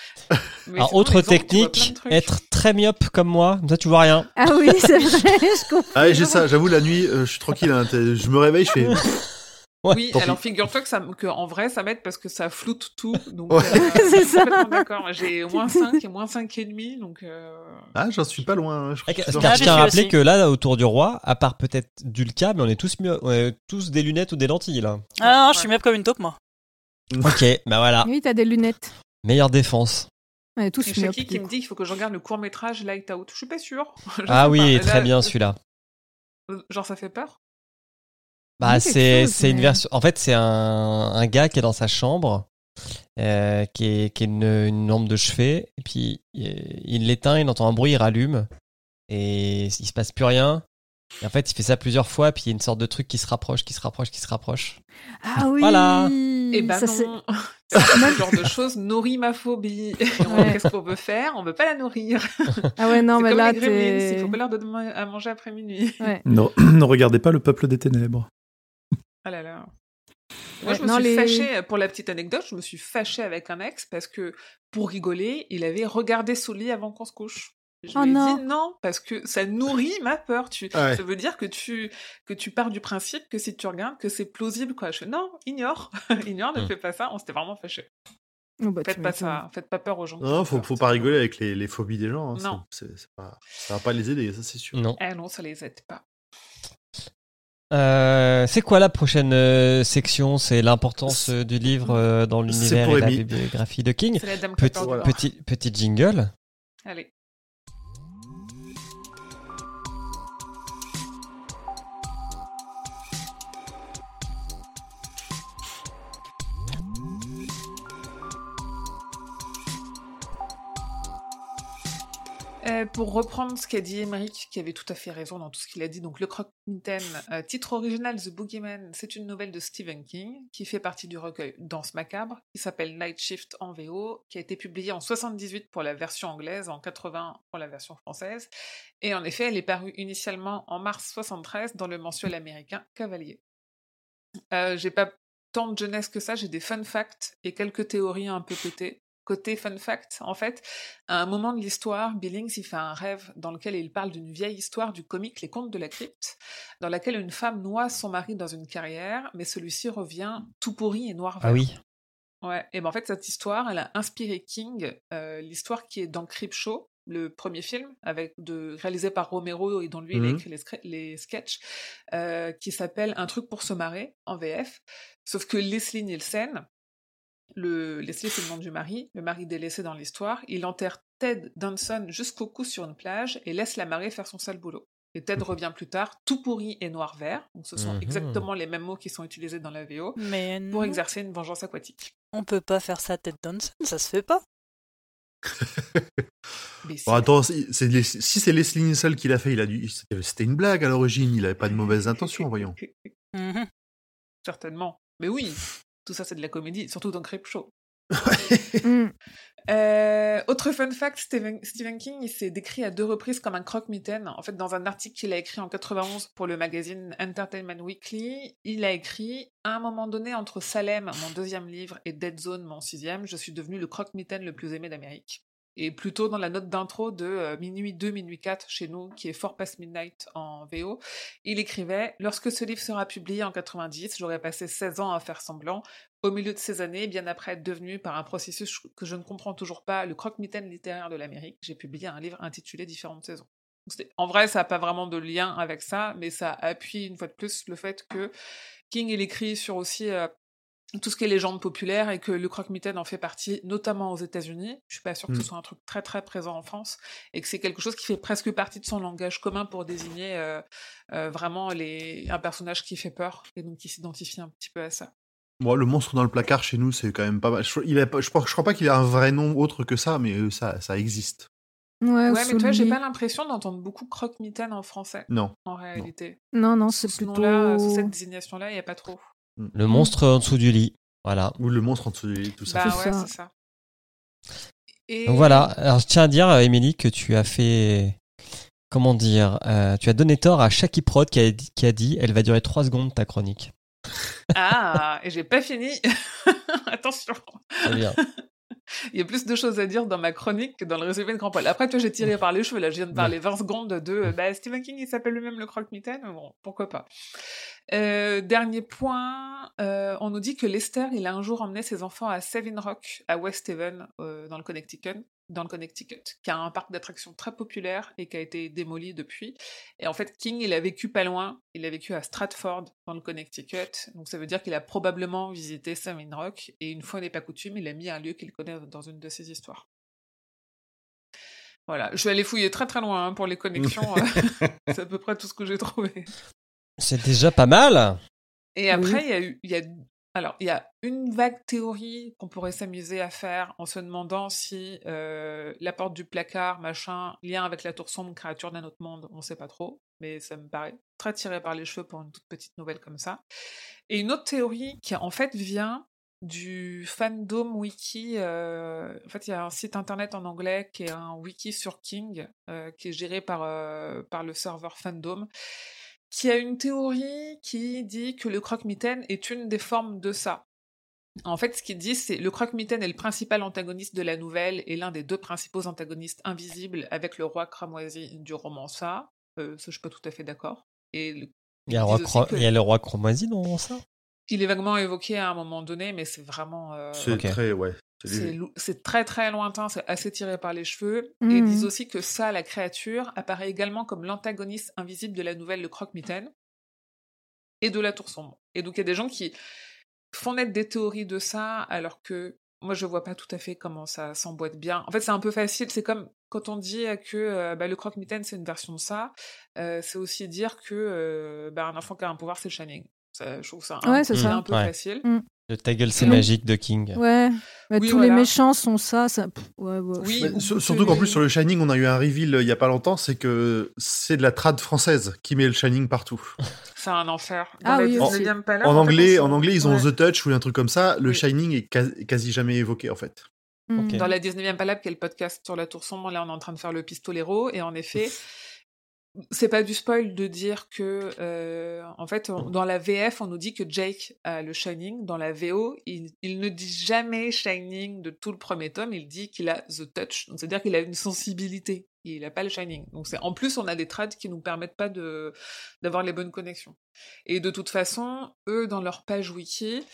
Mais Alors, autre technique, être très myope comme moi, comme ça tu vois rien. Ah oui, c'est vrai, je comprends. Ah, j'ai ça, j'avoue, la nuit, euh, je suis tranquille. hein, je me réveille, je fais Ouais, oui, alors figure-toi que, ça, que en vrai, ça m'aide parce que ça floute tout. Donc, Ouais. euh, C'est ça. complètement d'accord. J'ai moins 5 et moins 5 et demi. Donc, euh, Ah, j'en suis pas loin. hein, Je Ah, tiens à rappeler aussi. que là, autour du roi, à part peut-être Dulca, mais on est tous, mieux, on est tous des lunettes ou des lentilles là. Ah non, je suis même comme une taupe, moi. Ok, bah voilà. Oui, t'as des lunettes. Meilleure défense. On est tous et Shaki qui me dit qu'il faut que je regarde le court métrage Light Out? Je suis pas sûre. Je Ah oui, pas. très Là, bien celui-là. Genre, ça fait peur? Bah, c'est c'est une mais- version. En fait, c'est un, un gars qui est dans sa chambre, euh, qui est, qui est une, une lampe de chevet, et puis il, l'éteint, il entend un bruit, il rallume, et il se passe plus rien. Et en fait, il fait ça plusieurs fois, puis il y a une sorte de truc qui se rapproche, qui se rapproche, qui se rapproche. Ah oui Voilà. Eh ben ça, non. Ce genre de choses nourrit ma phobie. Ouais. Qu'est-ce qu'on peut faire? On veut pas la nourrir. Ah ouais, non, mais comme là, il faut pas leur donner à manger après minuit. Ouais. Ne, ne regardez pas le peuple des ténèbres. Ah là là. Moi, Ouais, je me non, suis les- fâchée, pour la petite anecdote, je me suis fâchée avec un ex parce que, pour rigoler, il avait regardé sous le lit avant qu'on se couche. Je Oh lui ai non. dit non, parce que ça nourrit ma peur. Tu, Ouais. Ça veut dire que tu, que tu pars du principe que si tu regardes, que c'est plausible. Quoi. Je non, ignore. ignore, ne Hmm. fais pas ça. On s'était vraiment fâchés. Oh, bah, Faites pas ça. Faites pas peur aux gens. Non, faut, peur, faut pas rigoler avec les, les phobies des gens. hein, Non. c'est pas, ça va pas les aider, ça c'est sûr. Non. Eh non, ça les aide pas. Euh, c'est quoi la prochaine euh, section? C'est l'importance euh, du livre dans l'univers et la bibliographie de King. C'est la dame qui a Petit, voilà. petit, petit jingle. Allez. Euh, pour reprendre ce qu'a dit Émeric, qui avait tout à fait raison dans tout ce qu'il a dit, donc le Croque-Mitaine, euh, titre original The Boogeyman, c'est une nouvelle de Stephen King qui fait partie du recueil Danse macabre, qui s'appelle Night Shift en VO, qui a été publié en 78 pour la version anglaise, en 80 pour la version française, et en effet, elle est parue initialement en mars 73 dans le mensuel américain Cavalier. Euh, j'ai pas tant de jeunesse que ça, j'ai des fun facts et quelques théories un peu pétées. Côté fun fact, en fait, à un moment de l'histoire, Billings il fait un rêve dans lequel il parle d'une vieille histoire du comique Les Contes de la Crypte, dans laquelle une femme noie son mari dans une carrière, mais celui-ci revient tout pourri et noir vert. Ah oui. Ouais, et ben en fait, cette histoire, elle a inspiré King, euh, l'histoire qui est dans Creepshow, le premier film, avec de, réalisé par Romero et dont lui, il a Mhm. écrit les, les sketchs, euh, qui s'appelle Un truc pour se marrer, en VF. Sauf que Leslie Nielsen, le, Leslie c'est le nom du mari, le mari délaissé dans l'histoire, il enterre Ted Danson jusqu'au cou sur une plage et laisse la marée faire son sale boulot. Et Ted revient plus tard, tout pourri et noir-vert, donc ce sont Mhm. exactement les mêmes mots qui sont utilisés dans la VO, Mais pour non, exercer une vengeance aquatique. on peut pas faire ça Ted Danson, ça se fait pas. Bon, attends, si c'est Les- si c'est Leslie Nielsen qui l'a fait, il a dû. c'était- une blague à l'origine, il avait pas de mauvaises intentions, voyons. Certainement. Mais oui, tout ça c'est de la comédie, surtout dans Creepshow. Mm. Euh, autre fun fact, Stephen, Stephen King, il s'est décrit à deux reprises comme un croque-mitaine. En fait, dans un article qu'il a écrit en 91 pour le magazine Entertainment Weekly, il a écrit « À un moment donné, entre Salem, mon deuxième livre, et Dead Zone, mon sixième, je suis devenu le croque-mitaine le plus aimé d'Amérique. » Et plutôt dans la note d'intro de euh, Minuit 2, Minuit 4 chez nous, qui est Fort Past Midnight en VO, il écrivait « Lorsque ce livre sera publié en 90, j'aurai passé 16 ans à faire semblant. Au milieu de ces années, bien après être devenu, par un processus que je ne comprends toujours pas, le croque-mitaine littéraire de l'Amérique, j'ai publié un livre intitulé Différentes saisons. En vrai, ça n'a pas vraiment de lien avec ça, mais ça appuie une fois de plus le fait que King il écrit sur aussi euh, tout ce qui est légende populaire et que le croque-mitaine en fait partie, notamment aux États-Unis. Je suis pas sûre que ce Mm. soit un truc très très présent en France et que c'est quelque chose qui fait presque partie de son langage commun pour désigner euh, euh, vraiment les... un personnage qui fait peur et donc qui s'identifie un petit peu à ça. Moi, le monstre dans le placard chez nous, c'est quand même pas mal. Je, il a pas- je, je crois pas qu'il a un vrai nom autre que ça, mais euh, ça, ça existe. Ouais, Ouais, mais toi, j'ai pas l'impression d'entendre beaucoup croque-mitaine en français, Non. en réalité. Non, non, c'est ce plutôt... nom-là, sous cette désignation-là, il n'y a pas trop. Le monstre en dessous du lit. Voilà. Ou le monstre en dessous du lit, tout ça. Bah C'est ouais, ça. c'est ça. Et... Donc voilà. Alors je tiens à dire, Émilie, que tu as fait. Comment dire euh, Tu as donné tort à Shaki Prod qui a, dit, qui a dit elle va durer 3 secondes ta chronique. Ah, et j'ai pas fini. Attention. Très bien. Il y a plus de choses à dire dans ma chronique que dans le résumé de Grand Poil. Après, toi, j'ai tiré par les cheveux. Là, je viens de parler 20 secondes de bah, Stephen King, il s'appelle lui-même le croque-mitaine. Bon, pourquoi pas. Euh, dernier point, euh, on nous dit que Lester, il a un jour emmené ses enfants à Seven Rock, à West Haven, euh, dans le Connecticut, dans le Connecticut, qui a un parc d'attractions très populaire et qui a été démoli depuis. Et en fait, King, il a vécu pas loin. Il a vécu à Stratford, dans le Connecticut. Donc ça veut dire qu'il a probablement visité Seven Rock. Et une fois n'est pas coutume, il a mis un lieu qu'il connaît dans une de ses histoires. Voilà, je vais aller fouiller très très loin hein, pour les connexions. C'est à peu près tout ce que j'ai trouvé. C'est déjà pas mal. Et après, il y a y a, alors, il y a une vague théorie qu'on pourrait s'amuser à faire en se demandant si euh, la porte du placard, machin, lien avec la tour sombre, créature d'un autre monde, on sait pas trop, mais ça me paraît très tiré par les cheveux pour une toute petite nouvelle comme ça. Et une autre théorie qui en fait vient du fandom wiki. euh, en fait, il y a un site internet en anglais qui est un wiki sur King, euh, qui est géré par, euh, par le serveur fandom qui a une théorie qui dit que le croque-mitaine est une des formes de ça. En fait, ce qu'il dit, c'est le croque-mitaine est le principal antagoniste de la nouvelle et l'un des deux principaux antagonistes invisibles avec le roi cramoisi du roman ça. Euh, ça, je suis pas tout à fait d'accord. Et le- Il y a, le roi disent aussi Cro- que- il y a le roi Chromoisi dans ça? Il est vaguement évoqué à un moment donné, mais c'est vraiment. euh, C'est très, ouais. C'est très très lointain, c'est assez tiré par les cheveux. Et ils disent aussi que ça, la créature, apparaît également comme l'antagoniste invisible de la nouvelle Le Croque-Mitaine et de la Tour Sombre. Et donc il y a des gens qui font naître des théories de ça, alors que moi je vois pas tout à fait comment ça s'emboîte bien. En fait, c'est un peu facile, c'est comme quand on dit que euh, bah, le croque-mitaine c'est une version de ça, euh, c'est aussi dire que euh, bah, un enfant qui a un pouvoir c'est le Shining. Ça, je trouve ça un, Ouais, peu- ça. un peu Ouais. facile. Le ta gueule, c'est magique de King. Ouais, mais Oui, tous les méchants sont ça. ça... pff, ouais, ouais. Oui, surtout qu'en que- plus sur le Shining, on a eu un reveal euh, il y a pas longtemps, c'est que c'est de la trad française qui met le Shining partout. C'est un enfer. Ah oui, aussi. 19e palais, en anglais, en anglais, ils ont Ouais. The Touch ou un truc comme ça. Le Oui. Shining est quasi, quasi jamais évoqué en fait. Mm. Dans la 19e Palab, qui est le podcast sur la Tour Sombre, là, on est en train de faire le pistolero, et en effet, c'est pas du spoil de dire que, euh, en fait, dans la VF, on nous dit que Jake a le Shining. Dans la VO, il, il ne dit jamais Shining de tout le premier tome, il dit qu'il a The Touch. Donc, c'est-à-dire qu'il a une sensibilité. Il n'a pas le Shining. Donc, c'est, en plus, on a des trades qui nous permettent pas de, d'avoir les bonnes connexions. Et de toute façon, eux, dans leur page wiki,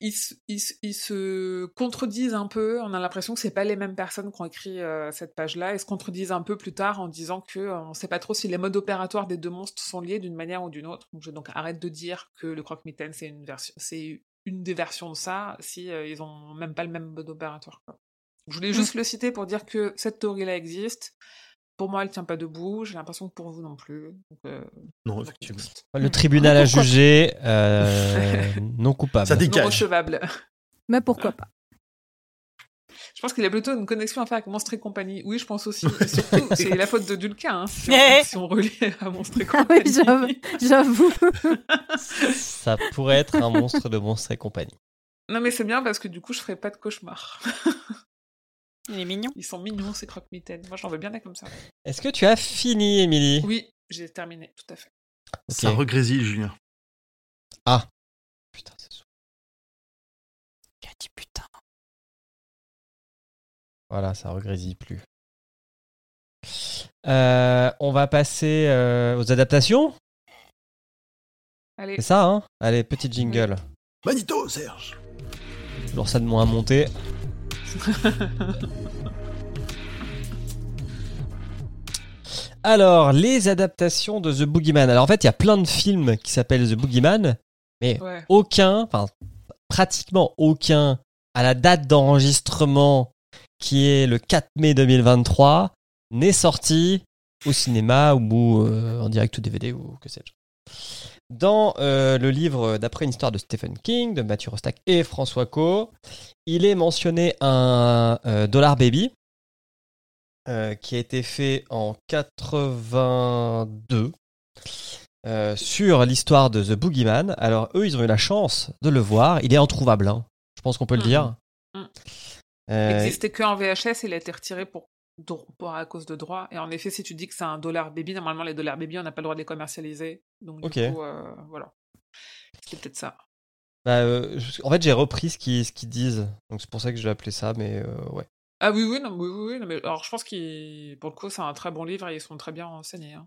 ils, se- ils se- ils se contredisent un peu. On a l'impression que c'est pas les mêmes personnes qui ont écrit euh, cette page-là. Ils se contredisent un peu plus tard en disant que euh, on sait pas trop si les modes opératoires des deux monstres sont liés d'une manière ou d'une autre. Donc, je donc arrête de dire que le croque-mitaine c'est une version, c'est une des versions de ça si euh, ils ont même pas le même mode opératoire. quoi. Je voulais juste le citer pour dire que cette théorie-là existe. Pour moi, elle tient pas debout. J'ai l'impression que pour vous non plus. Donc, euh, Non, effectivement. Le tribunal a jugé euh, non coupable. Ça non dégage. recevable. Mais pourquoi pas Je pense qu'il a plutôt une connexion à faire avec Monstre et compagnie. Oui, je pense aussi. Et surtout, c'est la faute de Dulca, hein, si, Eh on, si on relie à Monstre et Ah oui, compagnie. j'avoue. J'avoue. Ça pourrait être un monstre de monstre et compagnie. non, mais c'est bien parce que du coup, je ferai pas de cauchemar. Il est mignon. Ils sont mignons, ces croque-mitaines. Moi, j'en veux bien des comme ça. Est-ce que tu as fini, Émilie? Oui, j'ai terminé, tout à fait. Ça regrésille, Julien. Putain, c'est sou- Il a dit putain. Voilà, ça regrésille plus. Euh, on va passer euh, aux adaptations? Allez, C'est ça, hein? Allez, petit jingle. Manito, Serge Alors ça de moins à monter. Alors, les adaptations de The Boogeyman. Alors en fait, il y a plein de films qui s'appellent The Boogeyman, mais ouais. aucun, enfin pratiquement aucun, à la date d'enregistrement qui est le 4 mai 2023, n'est sorti au cinéma ou euh, en direct ou DVD ou que sais-je. Dans euh, le livre d'après une histoire de Stephen King, de Mathieu Rostac et François Co, il est mentionné un euh, Dollar Baby euh, qui a été fait en 82 euh, sur l'histoire de The Boogeyman. Alors eux, ils ont eu la chance de le voir. Il est introuvable, hein. je pense qu'on peut le Mhm. dire. Euh, Il n'existait qu'en VHS, il a été retiré pour- à cause de droit. Et en effet, si tu dis que c'est un dollar baby, normalement, les dollars baby, on n'a pas le droit de les commercialiser. Donc, du Ok. coup, euh, voilà. C'est peut-être ça. bah, euh, en fait, j'ai repris ce qu'ils ce qu'ils disent. Donc c'est pour ça que je l'ai appelé ça, mais euh, ouais. Ah oui, oui, non, oui, oui, non, mais alors je pense qu'il, pour le coup, c'est un très bon livre et ils sont très bien enseignés. hein.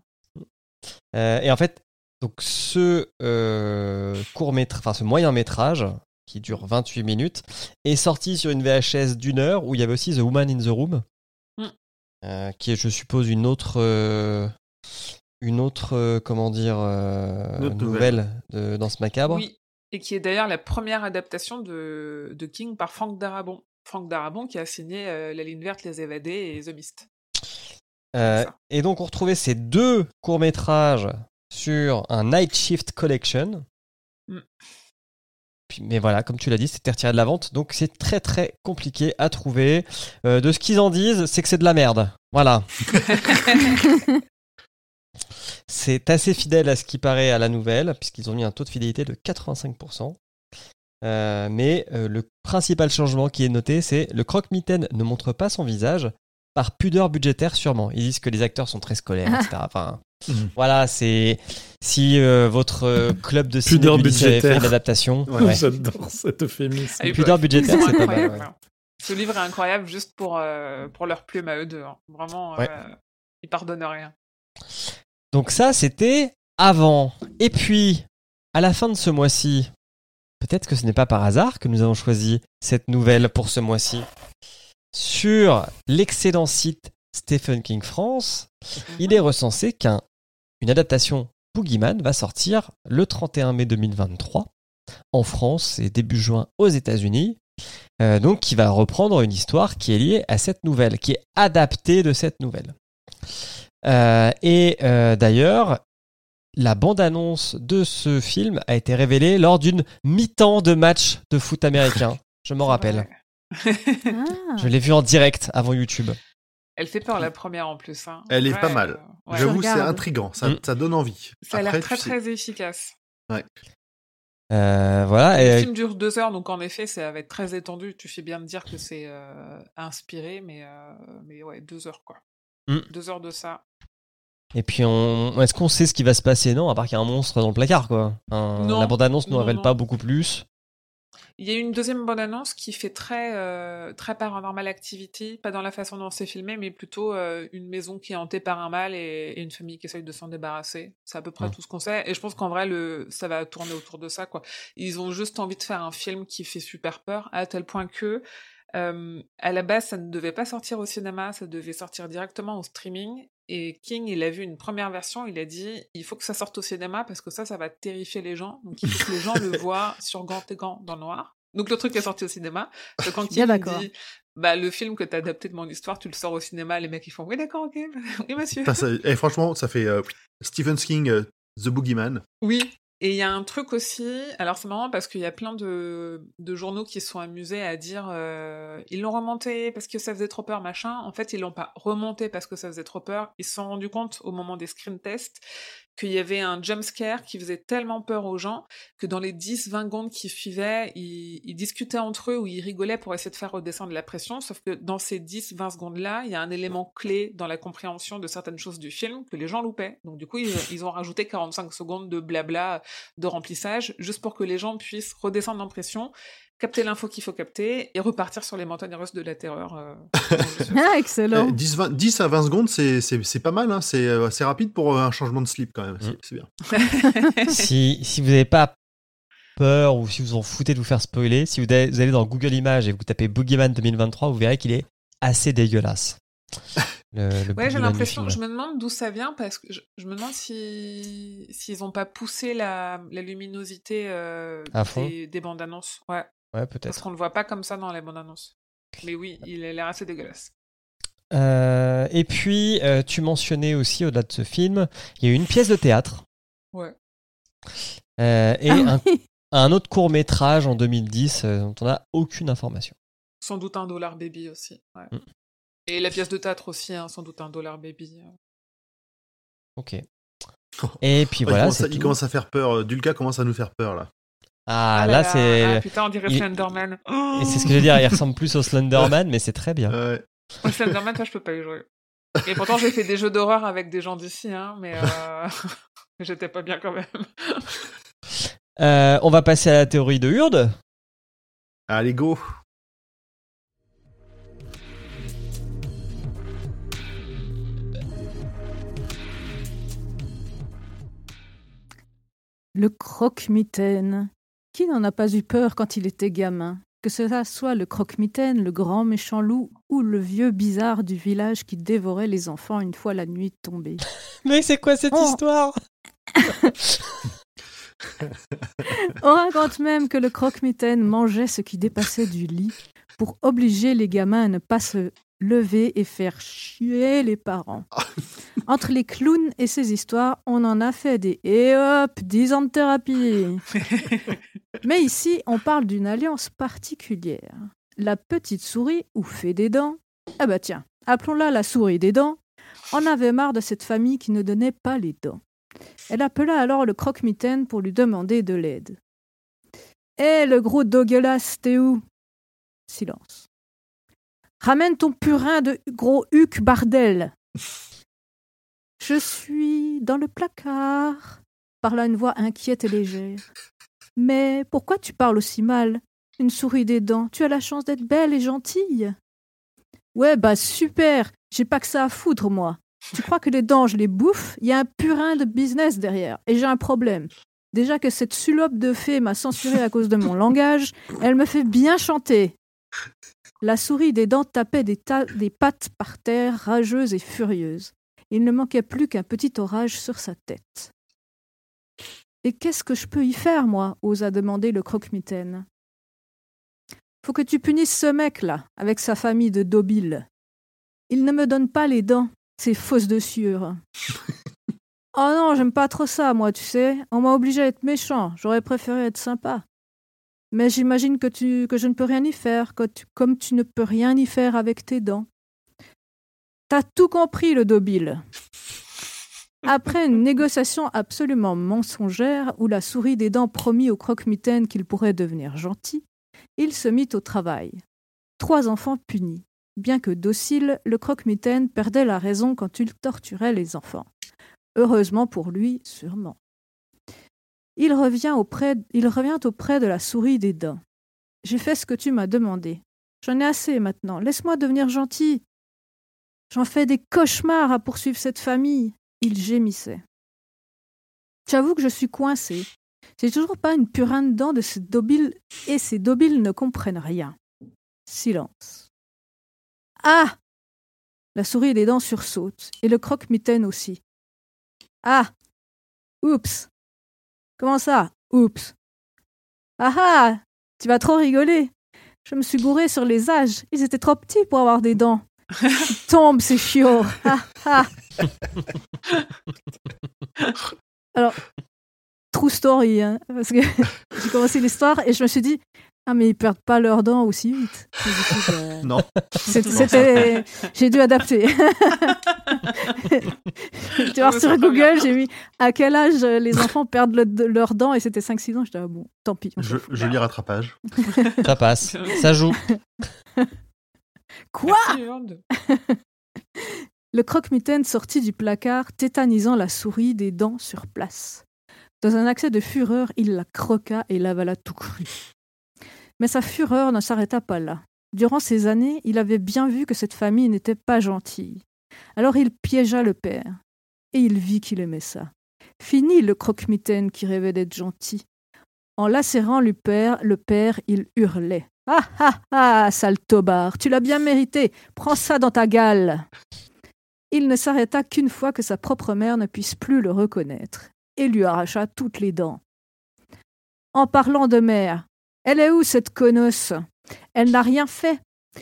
Euh, et en fait, Donc ce court métrage, enfin ce moyen métrage qui dure 28 minutes est sorti sur une VHS d'une heure où il y avait aussi The Woman in the Room, Mm. Euh, qui est, je suppose, une autre, euh, une autre, euh, comment dire, euh, nouvelle de Danse macabre. Oui, et qui est d'ailleurs la première adaptation de, de King par Frank Darabont. Frank Darabont qui a signé euh, La ligne verte, Les évadés et The Mist. Euh, et donc on retrouvait ces deux courts métrages sur un Night Shift Collection. Mm. Puis- mais voilà, comme tu l'as dit, c'était retiré de la vente, donc c'est très très compliqué à trouver. Euh, de ce qu'ils en disent, c'est que c'est de la merde. Voilà. C'est assez fidèle à ce qui paraît à la nouvelle, puisqu'ils ont mis un taux de fidélité de 85%. Euh, mais euh, le principal changement qui est noté, c'est le croque-mitaine ne montre pas son visage, par pudeur budgétaire sûrement. Ils disent que les acteurs sont très scolaires, etc. Enfin, Mhm. voilà, c'est si euh, votre euh, club de ciné Pudeur lycée avait fait budgétaire. une adaptation, Ouais. ouais. J'adore cet euphémisme. Ah, pudeur budgétaire, c'est pas ouais. Ce livre est incroyable juste pour, euh, pour leur plume à eux deux. hein. Vraiment, Ouais. euh, ils pardonnent rien. Donc ça, c'était avant. Et puis, à la fin de ce mois-ci, peut-être que ce n'est pas par hasard que nous avons choisi cette nouvelle pour ce mois-ci. Sur l'excellent site Stephen King France, il est recensé qu'une adaptation Boogeyman va sortir le 31 mai 2023 en France et début juin aux États-Unis. Euh, donc, qui va reprendre une histoire qui est liée à cette nouvelle, qui est adaptée de cette nouvelle. Euh, et euh, d'ailleurs, la bande-annonce de ce film a été révélée lors d'une mi-temps de match de foot américain. Je m'en rappelle. Ah. Je l'ai vu en direct avant YouTube. Elle fait peur la première en plus. hein. Elle est Ouais, pas mal. euh, ouais. J'avoue, c'est. Ça, Mm. ça donne envie. Ça a l'air très sais- très efficace. Euh, voilà. Le Et, film dure deux heures, donc en effet, ça va être très étendu. Tu fais bien de dire que c'est euh, inspiré, mais, euh, mais ouais, deux heures quoi. Mm. Deux heures de ça. et puis, on... est-ce qu'on sait ce qui va se passer? Non, à part qu'il y a un monstre dans le placard, quoi. Un- Non. La bande-annonce ne révèle non. pas beaucoup plus. Il y a une deuxième bande-annonce qui fait très, euh, très paranormal activity, pas dans la façon dont c'est filmé, mais plutôt euh, une maison qui est hantée par un mal et, et une famille qui essaye de s'en débarrasser. C'est à peu près tout ce qu'on sait. Et je pense qu'en vrai, le, ça va tourner autour de ça, quoi. Ils ont juste envie de faire un film qui fait super peur, à tel point que, euh, à la base, ça ne devait pas sortir au cinéma, ça devait sortir directement au streaming. Et King, il a vu une première version, il a dit il faut que ça sorte au cinéma parce que ça, ça va terrifier les gens. Donc il faut que les gens le voient sur gant et gant dans le noir. Donc le truc est sorti au cinéma. Que quand King dit bah, le film que t'as adapté de mon histoire, tu le sors au cinéma, les mecs ils font oui, d'accord, ok, oui, monsieur. Ça- eh, franchement, ça fait euh, Stephen King, euh, The Boogeyman. Oui. Et il y a un truc aussi, alors c'est marrant parce qu'il y a plein de, journaux qui sont amusés à dire euh, ils l'ont remonté parce que ça faisait trop peur, machin. En fait, ils l'ont pas remonté parce que ça faisait trop peur. Ils se sont rendus compte au moment des screen tests qu'il y avait un jump scare qui faisait tellement peur aux gens que dans les 10-20 secondes qui suivaient, ils, discutaient entre eux ou ils rigolaient pour essayer de faire redescendre la pression. Sauf que dans ces 10-20 secondes-là, il y a un élément clé dans la compréhension de certaines choses du film que les gens loupaient. Donc du coup, ils, ils ont rajouté 45 secondes de blabla de remplissage, juste pour que les gens puissent redescendre en pression, capter l'info qu'il faut capter et repartir sur les montagnes russes de la terreur. euh, Ah, excellent. Eh, 10, 20 10 à 20 secondes, c'est- c'est c'est pas mal. Hein. C'est euh, c'est rapide pour euh, un changement de slip quand même. C'est- Mm. C'est bien. si, si vous n'avez pas peur ou si vous en foutez de vous faire spoiler, si vous allez, vous allez dans Google Images et vous tapez Boogeyman 2023, vous verrez qu'il est assez dégueulasse. Le, le Ouais, j'ai l'impression, je me demande d'où ça vient parce que je, je me demande si s'ils ont pas poussé la, la luminosité euh, des, des bandes annonces. Ouais, Ouais, parce qu'on le voit pas comme ça dans les bandes annonces. Mais oui, il a l'air assez dégueulasse. Euh, et puis, euh, tu mentionnais aussi, au-delà de ce film, il y a eu une pièce de théâtre Ouais. euh, et Ah un, oui. un autre court métrage en 2010 euh, dont on n'a aucune information. Sans doute un dollar baby aussi. Ouais. Mm. Et la pièce de théâtre aussi, hein, sans doute un dollar baby. Ok. Et puis il, voilà, commence à, c'est il commence à faire peur. Dulca commence à nous faire peur là. Ah, là là, là, c'est. ah, putain, on dirait il- Slenderman. Et c'est ce que je veux dire, il ressemble plus au Slenderman, mais c'est très bien. Ouais. Moi, Slenderman, ça, je peux pas y jouer. Et pourtant, j'ai fait des jeux d'horreur avec des gens d'ici, hein, mais euh... j'étais pas bien quand même. Euh, on va passer à la théorie de Hurde. Allez, go. Le croque-mitaine. Qui n'en a pas eu peur quand il était gamin? Que cela soit le croque-mitaine, le grand méchant loup ou le vieux bizarre du village qui dévorait les enfants une fois la nuit tombée. Mais c'est quoi cette Oh. histoire? On raconte même que le croque-mitaine mangeait ce qui dépassait du lit pour obliger les gamins à ne pas se lever et faire chier les parents. Entre les clowns et ces histoires, on en a fait des et hop, 10 ans de thérapie. Mais ici, on parle d'une alliance particulière. La petite souris ou fée des dents. Ah bah tiens, appelons-la la souris des dents. En avait marre de cette famille qui ne donnait pas les dents. Elle appela alors le croque-mitaine pour lui demander de l'aide. Hé, le gros dogueulasse, t'es où? Silence. Ramène ton purin de gros huc bardel. Je suis dans le placard, parla une voix inquiète et légère. Mais pourquoi tu parles aussi mal? Une souris des dents, tu as la chance d'être belle et gentille. Ouais, bah super, j'ai pas que ça à foutre, moi. Tu crois que les dents, je les bouffe? Il y a un purin de business derrière, et j'ai un problème. Déjà que cette sulope de fée m'a censuré à cause de mon langage, elle me fait bien chanter. La souris des dents tapait des, pattes par terre, rageuse et furieuse. Il ne manquait plus qu'un petit orage sur sa tête. Et qu'est-ce que je peux y faire, moi? osa demander le croque-mitaine. Faut que tu punisses ce mec-là, avec sa famille de dobiles. Il ne me donne pas les dents, ces fausses de oh non, j'aime pas trop ça, moi, tu sais. On m'a obligé à être méchant, j'aurais préféré être sympa. Mais j'imagine que, tu, que je ne peux rien y faire, que tu- comme tu ne peux rien y faire avec tes dents. T'as tout compris, le dobile. Après une négociation absolument mensongère où la souris des dents promit au croque-mitaine qu'il pourrait devenir gentil, il se mit au travail. Trois enfants punis. Bien que docile, le croque-mitaine perdait la raison quand il torturait les enfants. Heureusement pour lui, sûrement. Il revient auprès, il revient auprès de la souris des dents. J'ai fait ce que tu m'as demandé. J'en ai assez maintenant. Laisse-moi devenir gentil. J'en fais des cauchemars à poursuivre cette famille. Il gémissait. J'avoue que je suis coincé. J'ai toujours pas une purin dedans de ces dobiles et ces dobiles ne comprennent rien. Silence. Ah La souris des dents sursaute et le croque-mitaine aussi. Ah Oups Comment ça? Oups Ah ah Tu vas trop rigoler Je me suis gouré sur les âges. Ils étaient trop petits pour avoir des dents. Ils tombent, ces chiots Alors, true story, hein, parce que j'ai commencé l'histoire et je me suis dit Ah, mais ils perdent pas leurs dents aussi vite. Coup, Non. C'était, j'ai dû adapter. tu vois, Ouais, sur Google, j'ai mis à quel âge les enfants perdent le- leurs dents et c'était 5-6 ans. J'étais ah, bon, tant pis. Je, joli rattrapage. Ça passe, ça joue. Quoi? Merci. Le croque-mitaine sortit du placard, tétanisant la souris des dents sur place. Dans un accès de fureur, il la croqua et l'avala tout cru. Mais sa fureur ne s'arrêta pas là. Durant ces années, il avait bien vu que cette famille n'était pas gentille. Alors il piégea le père. Et il vit qu'il aimait ça. Fini le croque-mitaine qui rêvait d'être gentil. En lacérant le père, le père, il hurlait. Ah ah ah, sale tobard, tu l'as bien mérité. Prends ça dans ta gale. Il ne s'arrêta qu'une fois que sa propre mère ne puisse plus le reconnaître, et lui arracha toutes les dents. En parlant de mère, elle est où cette connosse Elle n'a rien fait.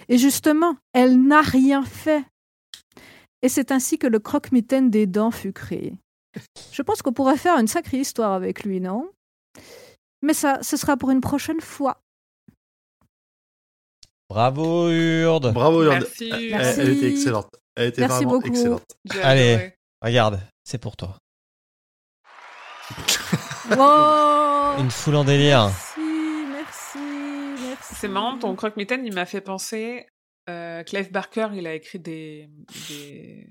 Et justement, elle n'a rien fait. Et c'est ainsi que le croque-mitaine des dents fut créé. Je pense qu'on pourrait faire une sacrée histoire avec lui, non? Mais ça, ce sera pour une prochaine fois. Bravo Urde. Bravo, Yolande. Merci. Elle, Merci. elle était excellente. Elle était Merci vraiment beaucoup. excellente. Allez. Regarde, c'est pour toi. Wow Une foule en délire. Merci, merci, merci. C'est marrant, ton croque-mitaine, il m'a fait penser. Euh, Clive Barker, il a écrit des, des,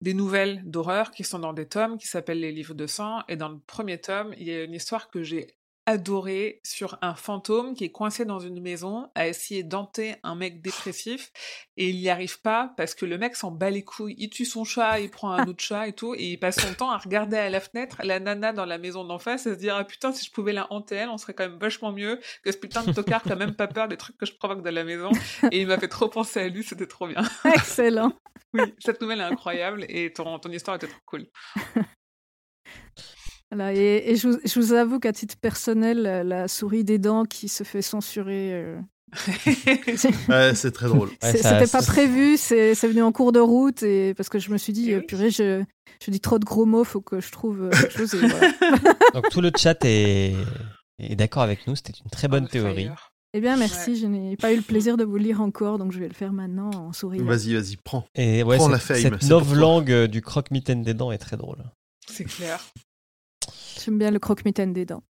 des nouvelles d'horreur qui sont dans des tomes qui s'appellent Les Livres de sang. Et dans le premier tome, il y a une histoire que j'ai adoré sur un fantôme qui est coincé dans une maison à essayer d'enter un mec dépressif et il n'y arrive pas parce que le mec s'en bat les couilles. Il tue son chat, il prend un autre chat et tout et il passe son temps à regarder à la fenêtre la nana dans la maison d'en face et se dire ah putain si je pouvais la hanter elle on serait quand même vachement mieux que ce putain de tocard qui a même pas peur des trucs que je provoque dans la maison et il m'a fait trop penser à lui c'était trop bien. Excellent. oui cette nouvelle est incroyable et ton, ton histoire était trop cool. Voilà, et, et je, vous- je vous avoue qu'à titre personnel, la, la souris des dents qui se fait censurer, euh, Ouais, c'est très drôle. Ouais, c'était pas prévu, c'est venu en cours de route, et parce que je me suis dit, Eh euh, oui. purée, je, je dis trop de gros mots, faut que je trouve euh, quelque chose. et voilà. Donc tout le chat est, est d'accord avec nous. C'était une très bonne On théorie. fire. Eh bien, merci, je n'ai pas eu le plaisir de vous lire encore, donc je vais le faire maintenant en souris. Vas-y, vas-y, prends. Et ouais, Prends cette, la fame, cette euh, du croque-mitaine des dents est très drôle. C'est clair. J'aime bien le croque-mitaine des dents.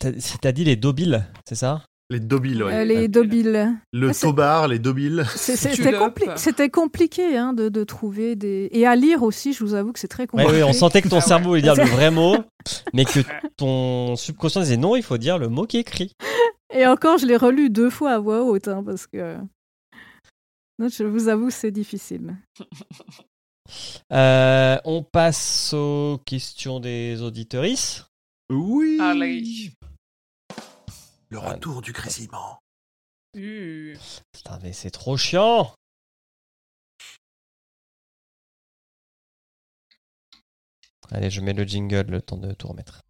T'as t'as dit les dobiles, c'est ça? Les dobiles, ouais. Euh, les dobiles. Le Ah, tobar, les dobiles. C'était compli- compliqué hein, de, de trouver des. Et à lire aussi, je vous avoue que c'est très compliqué. ouais, on sentait que ton Ah cerveau voulait dire le vrai mot, mais que ton subconscient disait non, il faut dire le mot qui est écrit. Et encore, je l'ai relu deux fois à voix haute, hein, parce que. Non, je vous avoue, c'est difficile. Euh, on passe aux questions des auditorices. Oui. Allez. Le retour du grésillement. Uh. Putain, mais c'est trop chiant. Allez, je mets le jingle le temps de tout remettre.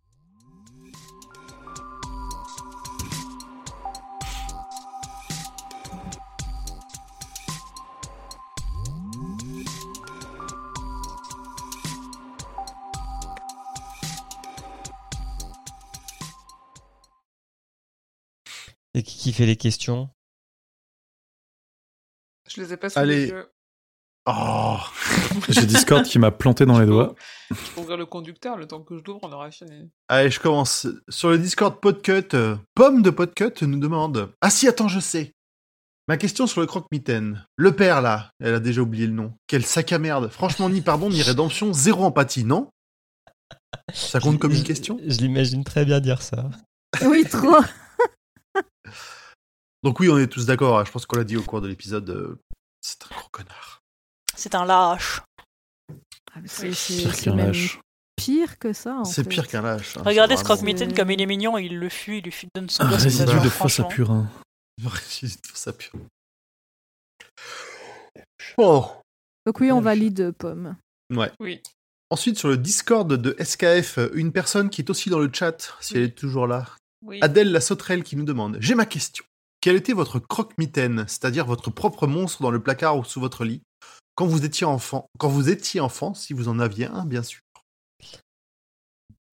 Et qui qui fait les questions? Je les ai pas sous Allez. les yeux. Oh. J'ai Discord qui m'a planté dans les doigts. Je peux ouvrir le conducteur, le temps que je l'ouvre, on aura fini. Allez, je commence. Sur le Discord Podcut, euh, Pomme de Podcut nous demande Ah si, attends, je sais. Ma question sur le croque-mitaine. Le père, là, elle a déjà oublié le nom. Quel sac à merde. Franchement, ni pardon, ni rédemption, zéro empathie, non? Ça compte comme une question? Je l'imagine très bien dire ça. Oui, trop. Donc oui, on est tous d'accord. hein. Je pense qu'on l'a dit au cours de l'épisode. euh, c'est un gros connard. C'est un lâche. Ah, C'est Pire qu'un lâche. pire que ça. C'est pire qu'un lâche. hein. Regardez ce vraiment- croque-mitaine comme il est mignon, il le fuit, il lui fuit donne son Un gosse aux résidu de fosse à purin. Résidu de fosse à purin. Oh. Donc oui, on valide pomme. Ouais. Oui. Ensuite, sur le Discord de SKF, une personne qui est aussi dans le chat, si Oui. elle est toujours là, Oui. Adèle la sauterelle qui nous demande J'ai ma question. Quel était votre croque-mitaine, c'est-à-dire votre propre monstre dans le placard ou sous votre lit, quand vous étiez enfant Quand vous étiez enfant, si vous en aviez un, bien sûr?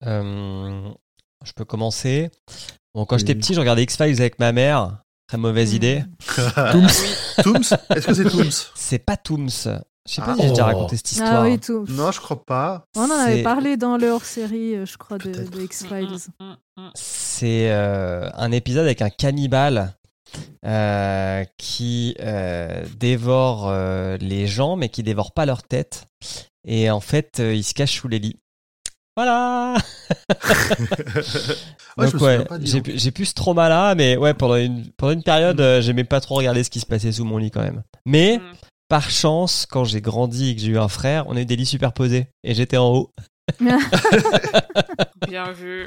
Euh, je peux commencer. Bon, quand Oui. j'étais petit, je regardais X-Files avec ma mère. Très mauvaise Hmm. idée. Tooms Tooms? Est-ce que c'est Tooms? C'est pas Tooms. Je sais pas Ah. si j'ai déjà Oh. raconté cette histoire. Ah oui, tout. Non, je crois pas. On en avait parlé dans le hors-série, euh, je crois, de, X-Files. Mm, mm, mm. C'est euh, un épisode avec un cannibale euh, qui euh, dévore euh, les gens, mais qui dévore pas leur tête. Et en fait, euh, il se cache sous les lits. Voilà. Ouais, je Donc ouais, dis j'ai plus ce trauma-là, mais ouais, pendant une, pendant une période, euh, j'aimais pas trop regarder ce qui se passait sous mon lit quand même. Mais. Par chance, quand j'ai grandi et que j'ai eu un frère, on a eu des lits superposés et j'étais en haut. Bien vu.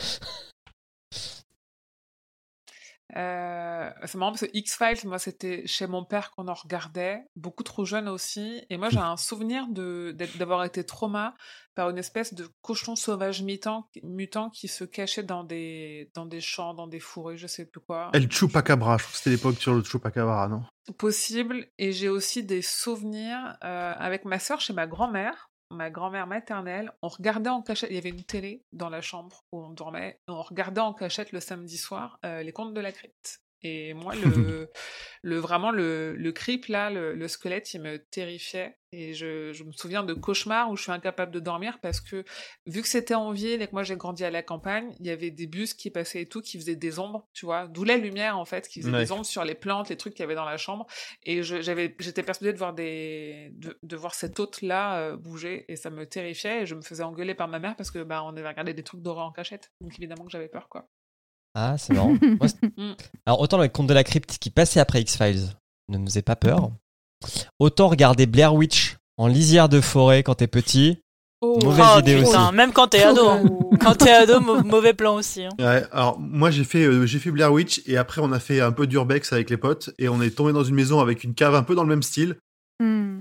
Euh, c'est marrant parce que X-Files, moi, c'était chez mon père qu'on en regardait, beaucoup trop jeune aussi. Et moi, j'ai un souvenir d'avoir été trauma par une espèce de cochon sauvage mutant, mutant qui se cachait dans des, dans des champs, dans des fourrés, je sais plus quoi. El Chupacabra, je crois que c'était l'époque sur le Chupacabra, non? Possible. Et j'ai aussi des souvenirs euh, avec ma sœur chez ma grand-mère, ma grand-mère maternelle. On regardait en cachette. Il y avait une télé dans la chambre où on dormait. On regardait en cachette le samedi soir euh, les contes de la crypte. Et moi, le, le vraiment le, le creep là, le, le squelette, il me terrifiait. Et je, je me souviens de cauchemars où je suis incapable de dormir parce que vu que c'était en ville et que moi j'ai grandi à la campagne, il y avait des bus qui passaient et tout qui faisaient des ombres, tu vois, d'où la lumière en fait, qui faisait Ouais. des ombres sur les plantes, les trucs qu'il y avait dans la chambre. Et j'avais, j'étais persuadée de voir des, de, de voir cette hôte là bouger et ça me terrifiait et je me faisais engueuler par ma mère parce que bah on avait regardé des trucs d'horreur en cachette. Donc évidemment que j'avais peur quoi. Ah, c'est marrant. Moi, Mm. Alors, autant le conte de la crypte qui passait après X-Files ne me faisait pas peur. Autant regarder Blair Witch en lisière de forêt quand t'es petit. Oh, Mauvaise Oh, idée putain, aussi. même quand t'es ado. hein. Quand t'es ado, mau- mauvais plan aussi. hein. Ouais, alors moi j'ai fait euh, j'ai fait Blair Witch et après on a fait un peu d'urbex avec les potes et on est tombé dans une maison avec une cave un peu dans le même style. Hmm.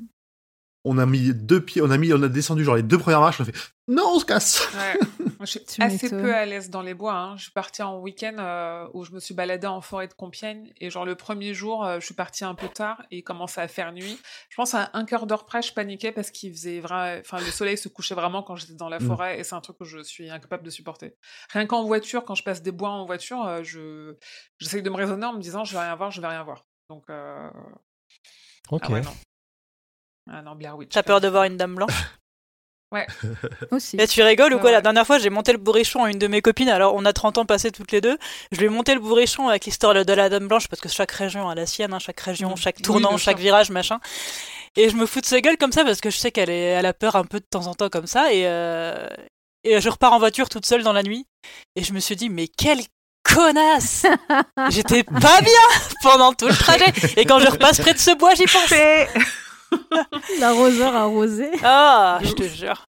On a mis deux pieds, on a mis on a descendu genre les deux premières marches, on a fait non, on se casse. Ouais. Moi, je suis Tu assez peu à l'aise dans les bois. hein. Je suis partie en week-end euh, où je me suis baladée en forêt de Compiègne et genre le premier jour, euh, je suis partie un peu tard et il commençait à faire nuit. Je pense à un quart d'heure près, je paniquais parce qu'il faisait vrai, enfin le soleil se couchait vraiment quand j'étais dans la Mm. forêt et c'est un truc que je suis incapable de supporter. Rien qu'en voiture, quand je passe des bois en voiture, euh, je j'essaye de me raisonner en me disant je vais rien voir, je vais rien voir. Donc euh... Ok. ah ouais non. Ah non, Blair Witch. T'as peur de voir une dame blanche? Aussi. Et tu rigoles ou Ouais, quoi La ouais. dernière fois, j'ai monté le bourrichon à une de mes copines. Alors, on a 30 ans passés toutes les deux. Je lui ai monté le bourrichon avec l'histoire de la Dame Blanche parce que chaque région a la sienne, hein, chaque région, Mhm. chaque tournant, chaque sûr. virage, machin. Et je me fous de sa gueule comme ça parce que je sais qu'elle est, elle a peur un peu de temps en temps comme ça. Et, euh, et je repars en voiture toute seule dans la nuit. Et je me suis dit, mais quelle connasse J'étais pas bien pendant tout le trajet. Et quand je repasse près de ce bois, j'y pense. L'arroseur arrosé. Ah, je te jure.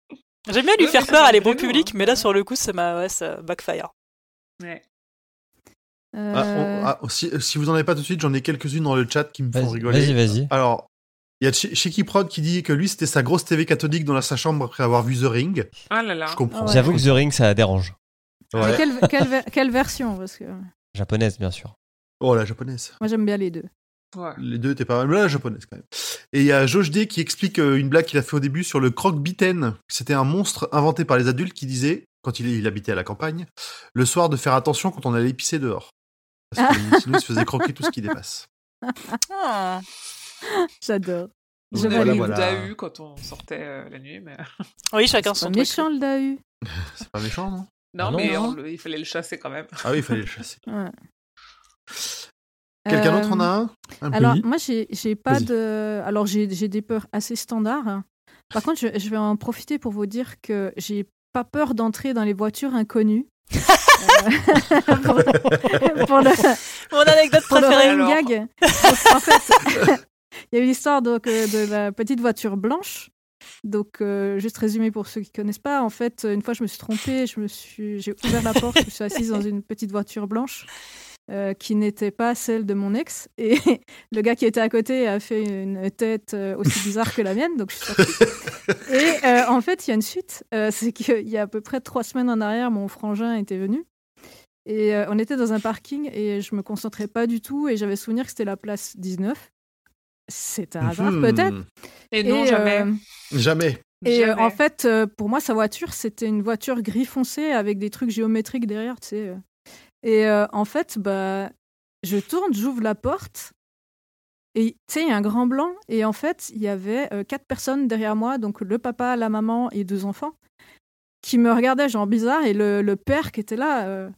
J'aime bien lui Ouais, faire peur à les bons publics, hein. mais là, sur le coup, ça m'a, ouais, ça backfire. Ouais. Euh, Ah, on- ah, si, si vous en avez pas tout de suite, j'en ai quelques-unes dans le chat qui me font rigoler. vas-y. vas-y. Alors, il y a Ch- Shiki Prod qui dit que lui c'était sa grosse TV cathodique dans sa chambre après avoir vu The Ring. Ah là là. Je comprends. Ah ouais. J'avoue que The Ring, ça dérange. Ouais. mais quelle, quelle, ver- quelle version Parce que Japonaise, bien sûr. Oh la japonaise. moi j'aime bien les deux. Ouais. Les deux étaient pas mal, mais là, la japonaise quand même. Et il y a Josh D qui explique euh, une blague qu'il a fait au début sur le croque-biten. C'était un monstre inventé par les adultes qui disait, quand il, il habitait à la campagne, le soir de faire attention quand on allait pisser dehors. Parce que sinon il se faisait croquer tout ce qui dépasse. Ah. J'adore. Je Voilà, le voilà. Dahu quand on sortait euh, la nuit, mais Oui, chacun son truc. méchant le Dahu. C'est pas méchant, non? Non, Ah non, mais non. on le- il fallait le chasser quand même. Ah oui, il fallait le chasser. Ouais. Quelqu'un Euh, d'autre en a un, Alors, moi, j'ai pas de. Alors, j'ai j'ai des peurs assez standards. Par contre, je, je vais en profiter pour vous dire que j'ai pas peur d'entrer dans les voitures inconnues. Euh, pour, pour le, Mon anecdote pour préférée. gag. Donc, en fait, il y a eu l'histoire donc, euh, de la petite voiture blanche. Donc, euh, juste résumé pour ceux qui connaissent pas. En fait, une fois, je me suis trompée. Je me suis, j'ai ouvert la porte. Je me suis assise dans une petite voiture blanche euh, qui n'était pas celle de mon ex. Et le gars qui était à côté a fait une tête euh, aussi bizarre que la mienne. Donc, je suis sortie. Et euh, en fait, il y a une suite. Euh, c'est qu'il y a à peu près trois semaines en arrière, mon frangin était venu. Et euh, on était dans un parking et je me concentrais pas du tout et j'avais souvenir que c'était la place 19. C'est un hasard Mhm. peut-être. Et non, Et, jamais. euh, Jamais. et euh, Jamais. en fait, euh, pour moi, sa voiture, c'était une voiture gris foncé avec des trucs géométriques derrière, tu sais. Et euh, en fait, bah, je tourne, j'ouvre la porte. Et tu sais, il y a un grand blanc. Et en fait, il y avait euh, quatre personnes derrière moi, donc le papa, la maman et deux enfants, qui me regardaient genre bizarre. Et le, le père qui était là, euh,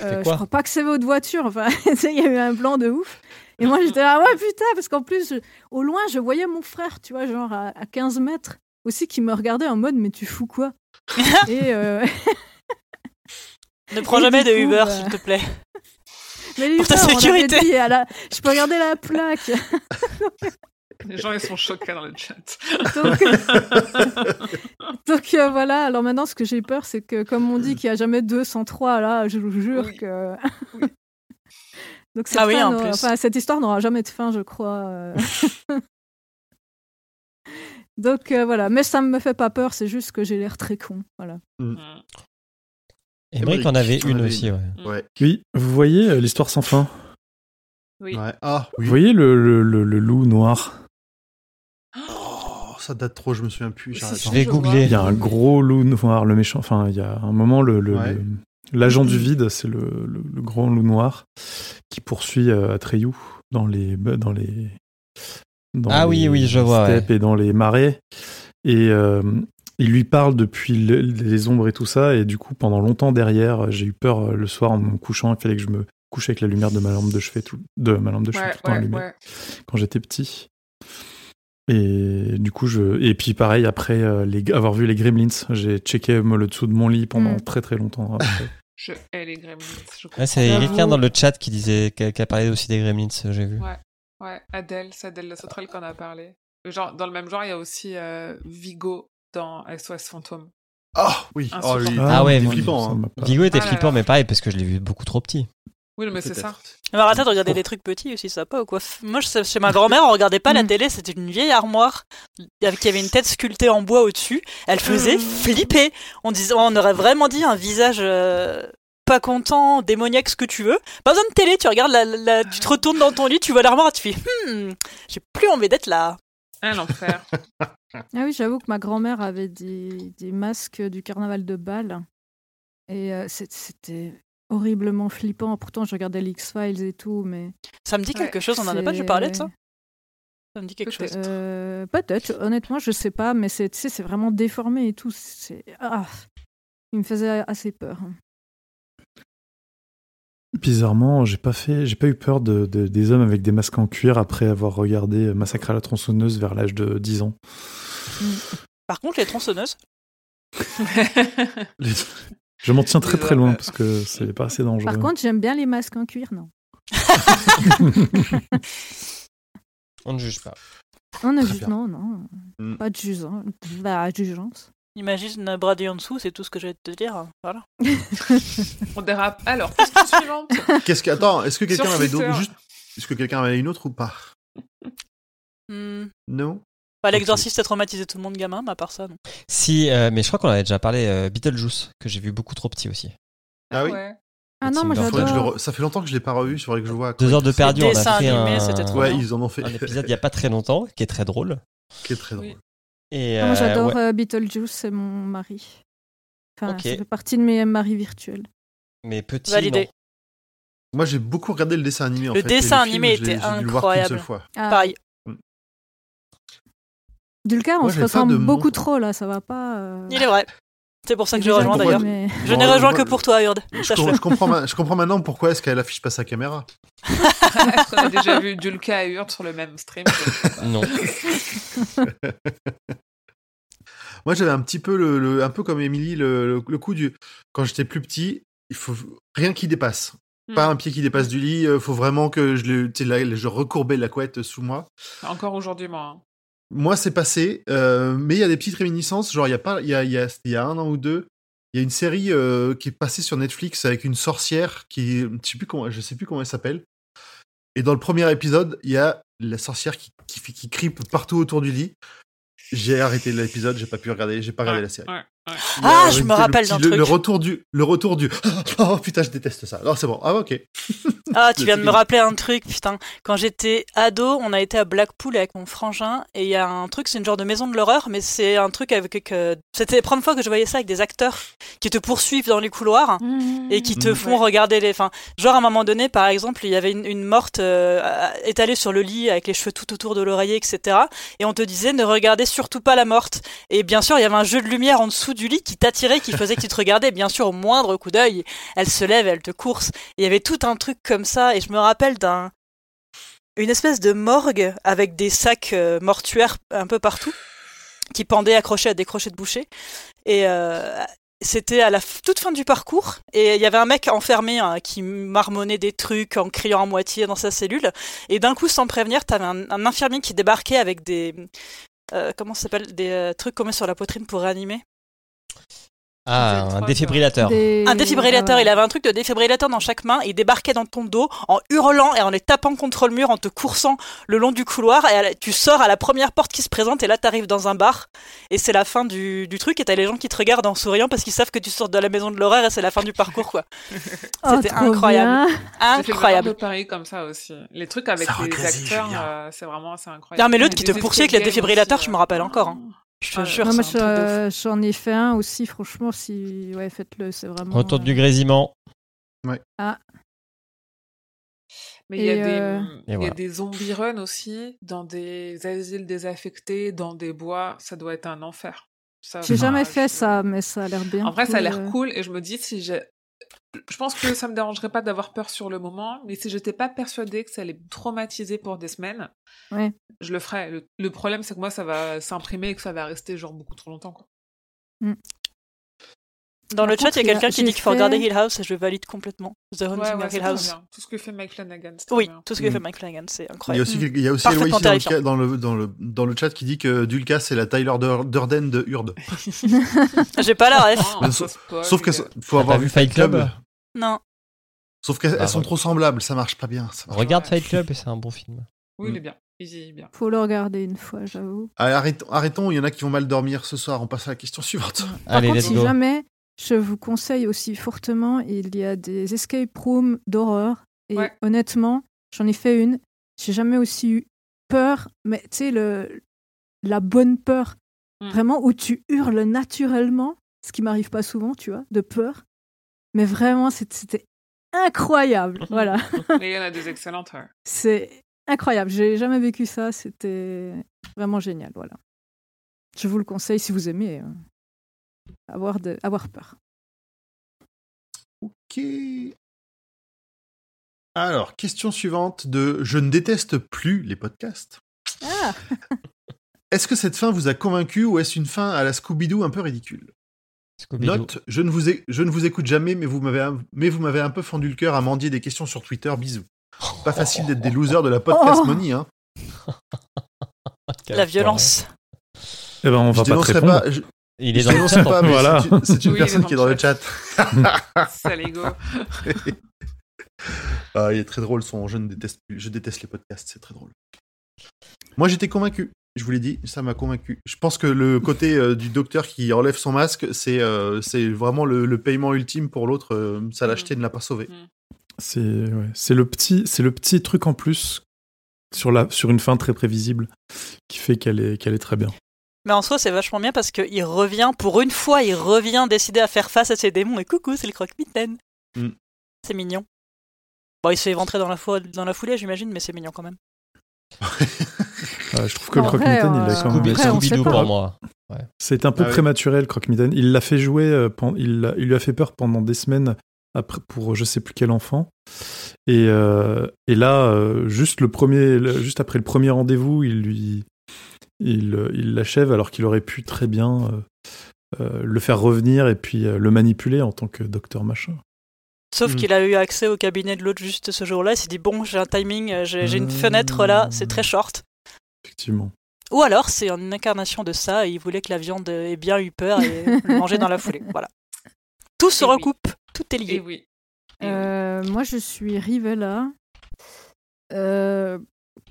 euh, je crois pas que c'est votre voiture. Enfin, tu sais, il y a eu un blanc de ouf. Et moi, j'étais là, ouais, putain, parce qu'en plus, je- au loin, je voyais mon frère, tu vois, genre à, à 15 mètres, aussi, qui me regardait en mode, mais tu fous quoi? Et Ne prends Et jamais de coup, Uber, bah, s'il te plaît. mais Pour ta sécurité. dit à la- Je peux regarder la plaque. Les gens, ils sont choqués dans le chat. Donc, donc, euh, voilà, alors maintenant, ce que j'ai peur, c'est que, comme on dit qu'il n'y a jamais 203, là, je vous jure Oui. que. Oui. donc, cette, Ah oui, en plus. enfin, cette histoire n'aura jamais de fin, je crois. euh. donc, euh, voilà, mais ça ne me fait pas peur, c'est juste que j'ai l'air très con. Voilà. Mm. Emmerich en avait une aussi, ouais. Ouais. Oui, vous voyez euh, l'histoire sans fin. Oui. ouais. Ah oui. Vous voyez le, le, le, le loup noir? Oh, ça date trop, je me souviens plus. Je vais googler. Il y a un gros loup noir, le méchant. Enfin, il y a un moment, le, le, Ouais. le, l'agent du vide, c'est le, le, le grand loup noir qui poursuit euh, Atreyu dans les dans les dans Ah oui, les oui, je vois, steppes et dans les marais et euh, il lui parle depuis le- les ombres et tout ça et du coup pendant longtemps derrière j'ai eu peur euh, le soir en me couchant il fallait que je me couche avec la lumière de ma lampe de chevet tout de ma lampe de chevet Ouais, tout le temps ouais, allumée ouais. quand j'étais petit. Et du coup, je. Et puis pareil, après euh, les... avoir vu les Gremlins, j'ai checké moi, le dessous de mon lit pendant Mm. très très longtemps. après. Je hais les gremlins. Je comprends. Ouais, c'est quelqu'un dans le chat qui disait, qui a, qui a parlé aussi des Gremlins, j'ai vu. Ouais, ouais, Adèle, c'est Adèle La Sauterelle qu'on a parlé. Genre, dans le même genre, il y a aussi euh, Vigo dans SOS Fantôme. Ah oui, Un oh, lui, super- Ah ouais, moi, flippant. hein. Vigo était Ah flippant, là. mais pareil, parce que je l'ai vu beaucoup trop petit. Oui, mais c'est ça. Alors arrêtez de regarder des trucs petits aussi, ça pas ou quoi? Moi, je chez ma grand-mère, on regardait pas la Mm. télé, c'était une vieille armoire avec qui avait une tête sculptée en bois au-dessus. Elle faisait flipper. On disait, on aurait vraiment dit un visage euh, pas content, démoniaque, ce que tu veux. Pas besoin de télé, tu regardes la, la- tu te retournes dans ton lit, tu vois l'armoire, et tu fais, hmm, j'ai plus envie d'être là. Ah, l'enfer. Ah oui, j'avoue que ma grand-mère avait des, des masques du carnaval de Bâle. Et euh, c'était horriblement flippant. Pourtant, je regardais l'X-Files et tout, mais. Ça me dit quelque Ouais, chose, on en a pas dû parler de ça Ça me dit quelque chose. Euh, Peut-être, honnêtement, je sais pas, mais c'est vraiment déformé et tout. Ah, il me faisait assez peur. Bizarrement, j'ai pas fait, j'ai pas eu peur de, de- des hommes avec des masques en cuir après avoir regardé Massacre à la tronçonneuse vers l'âge de 10 ans. Par contre, les tronçonneuses, Les- Je m'en tiens très très loin parce que c'est pas assez dangereux. Par contre, j'aime bien les masques en cuir, non. On ne juge pas. On a Très ju- bien. non, non, Mm. pas de jugeance. Bah, jugeance. Imagine Brady en dessous, c'est tout ce que je vais te dire. Voilà. On dérape. Alors, question suivante. Qu'est-ce que attends, est-ce que quelqu'un avait d'autres juste Est-ce que quelqu'un avait une autre ou pas? Hmm. Non? Bah, L'exorciste a traumatisé tout le monde gamin, mais à part ça, non. Si, euh, mais je crois qu'on avait déjà parlé euh, Beetlejuice, que j'ai vu beaucoup trop petit aussi. Ah oui? Ouais. Ah non, moi j'adore. re- Ça fait longtemps que je l'ai pas revu, il faudrait que je le vois. Deux heures de perdu, on a fait animés, un... trop Ouais, ils en ont fait un épisode il y a pas très longtemps, qui est très drôle. qui est très drôle. Oui. Et Ah, Moi euh, j'adore ouais. euh, Beetlejuice, c'est mon mari. Enfin, Ok. ça fait partie de mes maris virtuels. mais petit, Validé. non. Moi, j'ai beaucoup regardé le dessin animé. En Le fait, dessin film, animé je l'ai- était le incroyable. fois. Ah, Pareil. Dulcar, on Moi, se ressemble beaucoup monstre. trop là, ça va pas. euh, Il est vrai. C'est pour ça que je rejoins d'ailleurs. mais- Je Bon, n'ai rejoint que pour toi, Urde. Je, Sache-le. com- je comprends, ma- je comprends maintenant pourquoi est-ce qu'elle affiche pas sa caméra. Est-ce qu'on a déjà vu Dulka et Hurt sur le même stream Non. Moi, j'avais un petit peu le, le- un peu comme Émilie, le, le, le coup du quand j'étais plus petit, il faut rien qui dépasse. Hmm. Pas un pied qui dépasse du lit. Il faut vraiment que je, le, tu sais, là, je recourbais la couette sous moi. Encore aujourd'hui, moi. hein. Moi, c'est passé, euh, mais il y a des petites réminiscences. Genre, il y a pas, il y a, y a, il y a un an ou deux, il y a une série euh, qui est passée sur Netflix avec une sorcière qui, je sais plus comment, je sais plus comment elle s'appelle. Et dans le premier épisode, il y a la sorcière qui, qui, partout autour du lit. J'ai arrêté l'épisode, j'ai pas pu regarder, j'ai pas regardé Ouais, la série. ouais, Ah, euh, je me le rappelle d'un truc. Le retour du, le retour du. Oh putain, je déteste ça. Alors c'est bon. Ah ok. Ah, tu viens de me rappeler un truc, putain. Quand j'étais ado, on a été à Blackpool avec mon frangin, et il y a un truc, c'est une genre de maison de l'horreur, mais c'est un truc avec... que C'était la première fois que je voyais ça avec des acteurs qui te poursuivent dans les couloirs et qui te Mhm. font regarder les... Enfin, genre à un moment donné, par exemple, il y avait une, une morte euh, étalée sur le lit avec les cheveux tout autour de l'oreiller, etc. Et on te disait ne regardez surtout pas la morte. Et bien sûr, il y avait un jeu de lumière en dessous du lit qui t'attirait, qui faisait que tu te regardais. Bien sûr, au moindre coup d'œil, elle se lève, elle te course. Il y avait tout un truc comme ça. Et je me rappelle d'un une espèce de morgue avec des sacs euh, mortuaires un peu partout qui pendaient accrochés à des crochets de boucher. Et euh, c'était à la toute fin du parcours et il y avait un mec enfermé hein, qui marmonnait des trucs en criant à moitié dans sa cellule et d'un coup sans prévenir t'avais un, un infirmier qui débarquait avec des euh, comment ça s'appelle des trucs qu'on met sur la poitrine pour réanimer Ah, un défibrillateur. Des- un défibrillateur Ah ouais. il avait un truc de défibrillateur dans chaque main il débarquait dans ton dos en hurlant et en les tapant contre le mur en te coursant le long du couloir et la- tu sors à la première porte qui se présente et là t'arrives dans un bar et c'est la fin du, du truc et t'as les gens qui te regardent en souriant parce qu'ils savent que tu sors de la maison de l'horreur et c'est la fin du parcours quoi Oh, C'était trop incroyable. bien. J'ai fait incroyable le Paris comme ça aussi. Les trucs avec Ça les acteurs, euh, c'est vraiment assez incroyable. Non, mais l'autre qui te poursuit avec défibrillateurs, aussi, je me euh. rappelle encore, hein. Je te Ah, jure, Non, moi, j'en ai fait un aussi, franchement, si. Ouais, faites-le, c'est vraiment. Retour euh, du grésillement. Mais il y a, des, euh, il y Et a voilà. des zombie runs aussi, dans des asiles désaffectés, dans des bois. Ça doit être un enfer. J'ai jamais je- fait ça, mais ça a l'air bien. En vrai, ça a l'air euh. cool et je me dis si j'ai. Je pense que ça me dérangerait pas d'avoir peur sur le moment, mais si j'étais pas persuadée que ça allait me traumatiser pour des semaines, Ouais. je le ferais. Le, le problème, c'est que moi, ça va s'imprimer et que ça va rester genre beaucoup trop longtemps. Quoi. Dans le Par chat, contre, il y a il y a- quelqu'un qui dit qu'il faut fait- regarder Hill House et je valide complètement. The Haunting Ouais, Hill House. bien. Tout ce que fait Mike Flanagan, Oui, bien. tout ce que Mm. fait Mike Flanagan, c'est Il y a incroyable. aussi, il y a aussi dans dans, le, dans, le, dans le chat qui dit que Dulca, c'est la Tyler Dur- Durden de Hurd. J'ai pas la ref. Oh, Sauf- Sauf gars. faut avoir vu Fight Club Non. Sauf qu'elles Bah, sont ouais. trop semblables, ça marche pas bien. ça marche Regarde Ouais. Fight Club et c'est un bon film. Oui, il est bien. Il est bien. Faut le regarder une fois, j'avoue. Allez, arrêtons, arrêtons, il y en a qui vont mal dormir ce soir. On passe à la question suivante. Par Allez, contre, si go. jamais, je vous conseille aussi fortement, il y a des escape rooms d'horreur. Et Ouais. honnêtement, j'en ai fait une. J'ai jamais aussi eu peur, mais tu sais, la bonne peur. Mm. Vraiment, où tu hurles naturellement, ce qui m'arrive pas souvent, tu vois, de peur. Mais vraiment, c'était incroyable. voilà. Mais il y en a des excellentes. ouais. C'est incroyable. J'ai jamais vécu ça. C'était vraiment génial. Voilà. Je vous le conseille si vous aimez euh, avoir, de, avoir peur. Ok. Alors, question suivante de Je ne déteste plus les podcasts. Ah Est-ce que cette fin vous a convaincu ou est-ce une fin à la Scooby-Doo un peu ridicule? Note, je ne, vous ai- je ne vous écoute jamais, mais vous m'avez un- mais vous m'avez un peu fendu le cœur à mendier des questions sur Twitter. Bisous. Pas facile d'être des losers de la podcast Oh. money, hein. La violence. Eh ben, on Je va pas te pas, je, Il est je dans le chat. pas. Voilà. c'est une, c'est une Oui, il est personne qui est dans le chat. Saligo. Ah, il est très drôle son Je ne déteste plus. Je déteste les podcasts, c'est très drôle. Moi, j'étais convaincu. Je vous l'ai dit, ça m'a convaincu. Je pense que le côté euh, du docteur qui enlève son masque, c'est euh, c'est vraiment le, le paiement ultime pour l'autre. euh, ça l'a acheté, ne l'a pas sauvé. C'est ouais, c'est le petit c'est le petit truc en plus sur la sur une fin très prévisible qui fait qu'elle est qu'elle est très bien. Mais en soi, c'est vachement bien parce qu'il revient, pour une fois, il revient décider à faire face à ses démons. Et coucou, c'est le croque-mitaine. Mm. C'est mignon. Bon, il se fait éventrer dans la, fo- dans la foulée, j'imagine, mais c'est mignon quand même. Euh, je trouve que le vrai, croque-mitaine il a euh, quand même Scooby-Doo pour moi. c'est un peu Ah oui. prématuré le croque-mitaine. Il l'a fait jouer euh, pen- il, l'a- il lui a fait peur pendant des semaines après pour je sais plus quel enfant. Et, euh, et là euh, juste le premier le- juste après le premier rendez-vous, il lui il il l'achève alors qu'il aurait pu très bien euh, euh, le faire revenir et puis euh, le manipuler en tant que docteur machin. Sauf Mm. qu'il a eu accès au cabinet de l'autre juste ce jour-là. Il s'est dit, bon, j'ai un timing, j'ai une Mm. fenêtre là, c'est très short. Effectivement. Ou alors, c'est une incarnation de ça, et il voulait que la viande ait bien eu peur et le manger dans la foulée. Voilà. Tout se Et oui. recoupe, tout est Et lié. oui. Et oui. Euh, moi, je suis Rivella. Euh,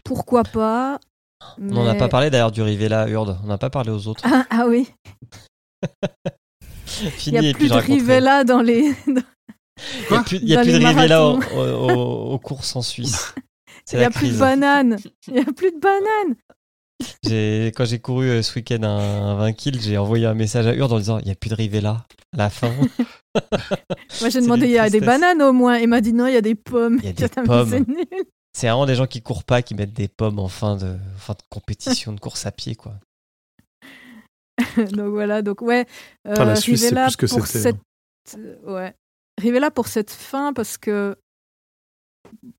pourquoi pas On n'en a mais- pas parlé d'ailleurs du Rivella Hurd. On n'a pas parlé aux autres. Ah, ah oui, il n'y a plus de. Rivella dans les. Il n'y a plus, il y a Dans plus de les Rivella au- marathons. au- au- aux courses en Suisse. Il n'y a plus de bananes. Il n'y a plus de bananes. Quand j'ai couru euh, ce week-end un, un 20 kills, j'ai envoyé un message à Hurd en disant il n'y a plus de Rivella à la fin. Moi, j'ai demandé, il y a des bananes au moins. Il m'a dit non, il y a des pommes. Il y a des pommes. C'est vraiment des gens qui courent pas qui mettent des pommes en fin de, en fin de compétition de course à pied. quoi. donc voilà, donc ouais. euh, Ah, la Suisse, c'est Rivella plus que pour cette, euh, ouais. Rivella pour cette fin parce que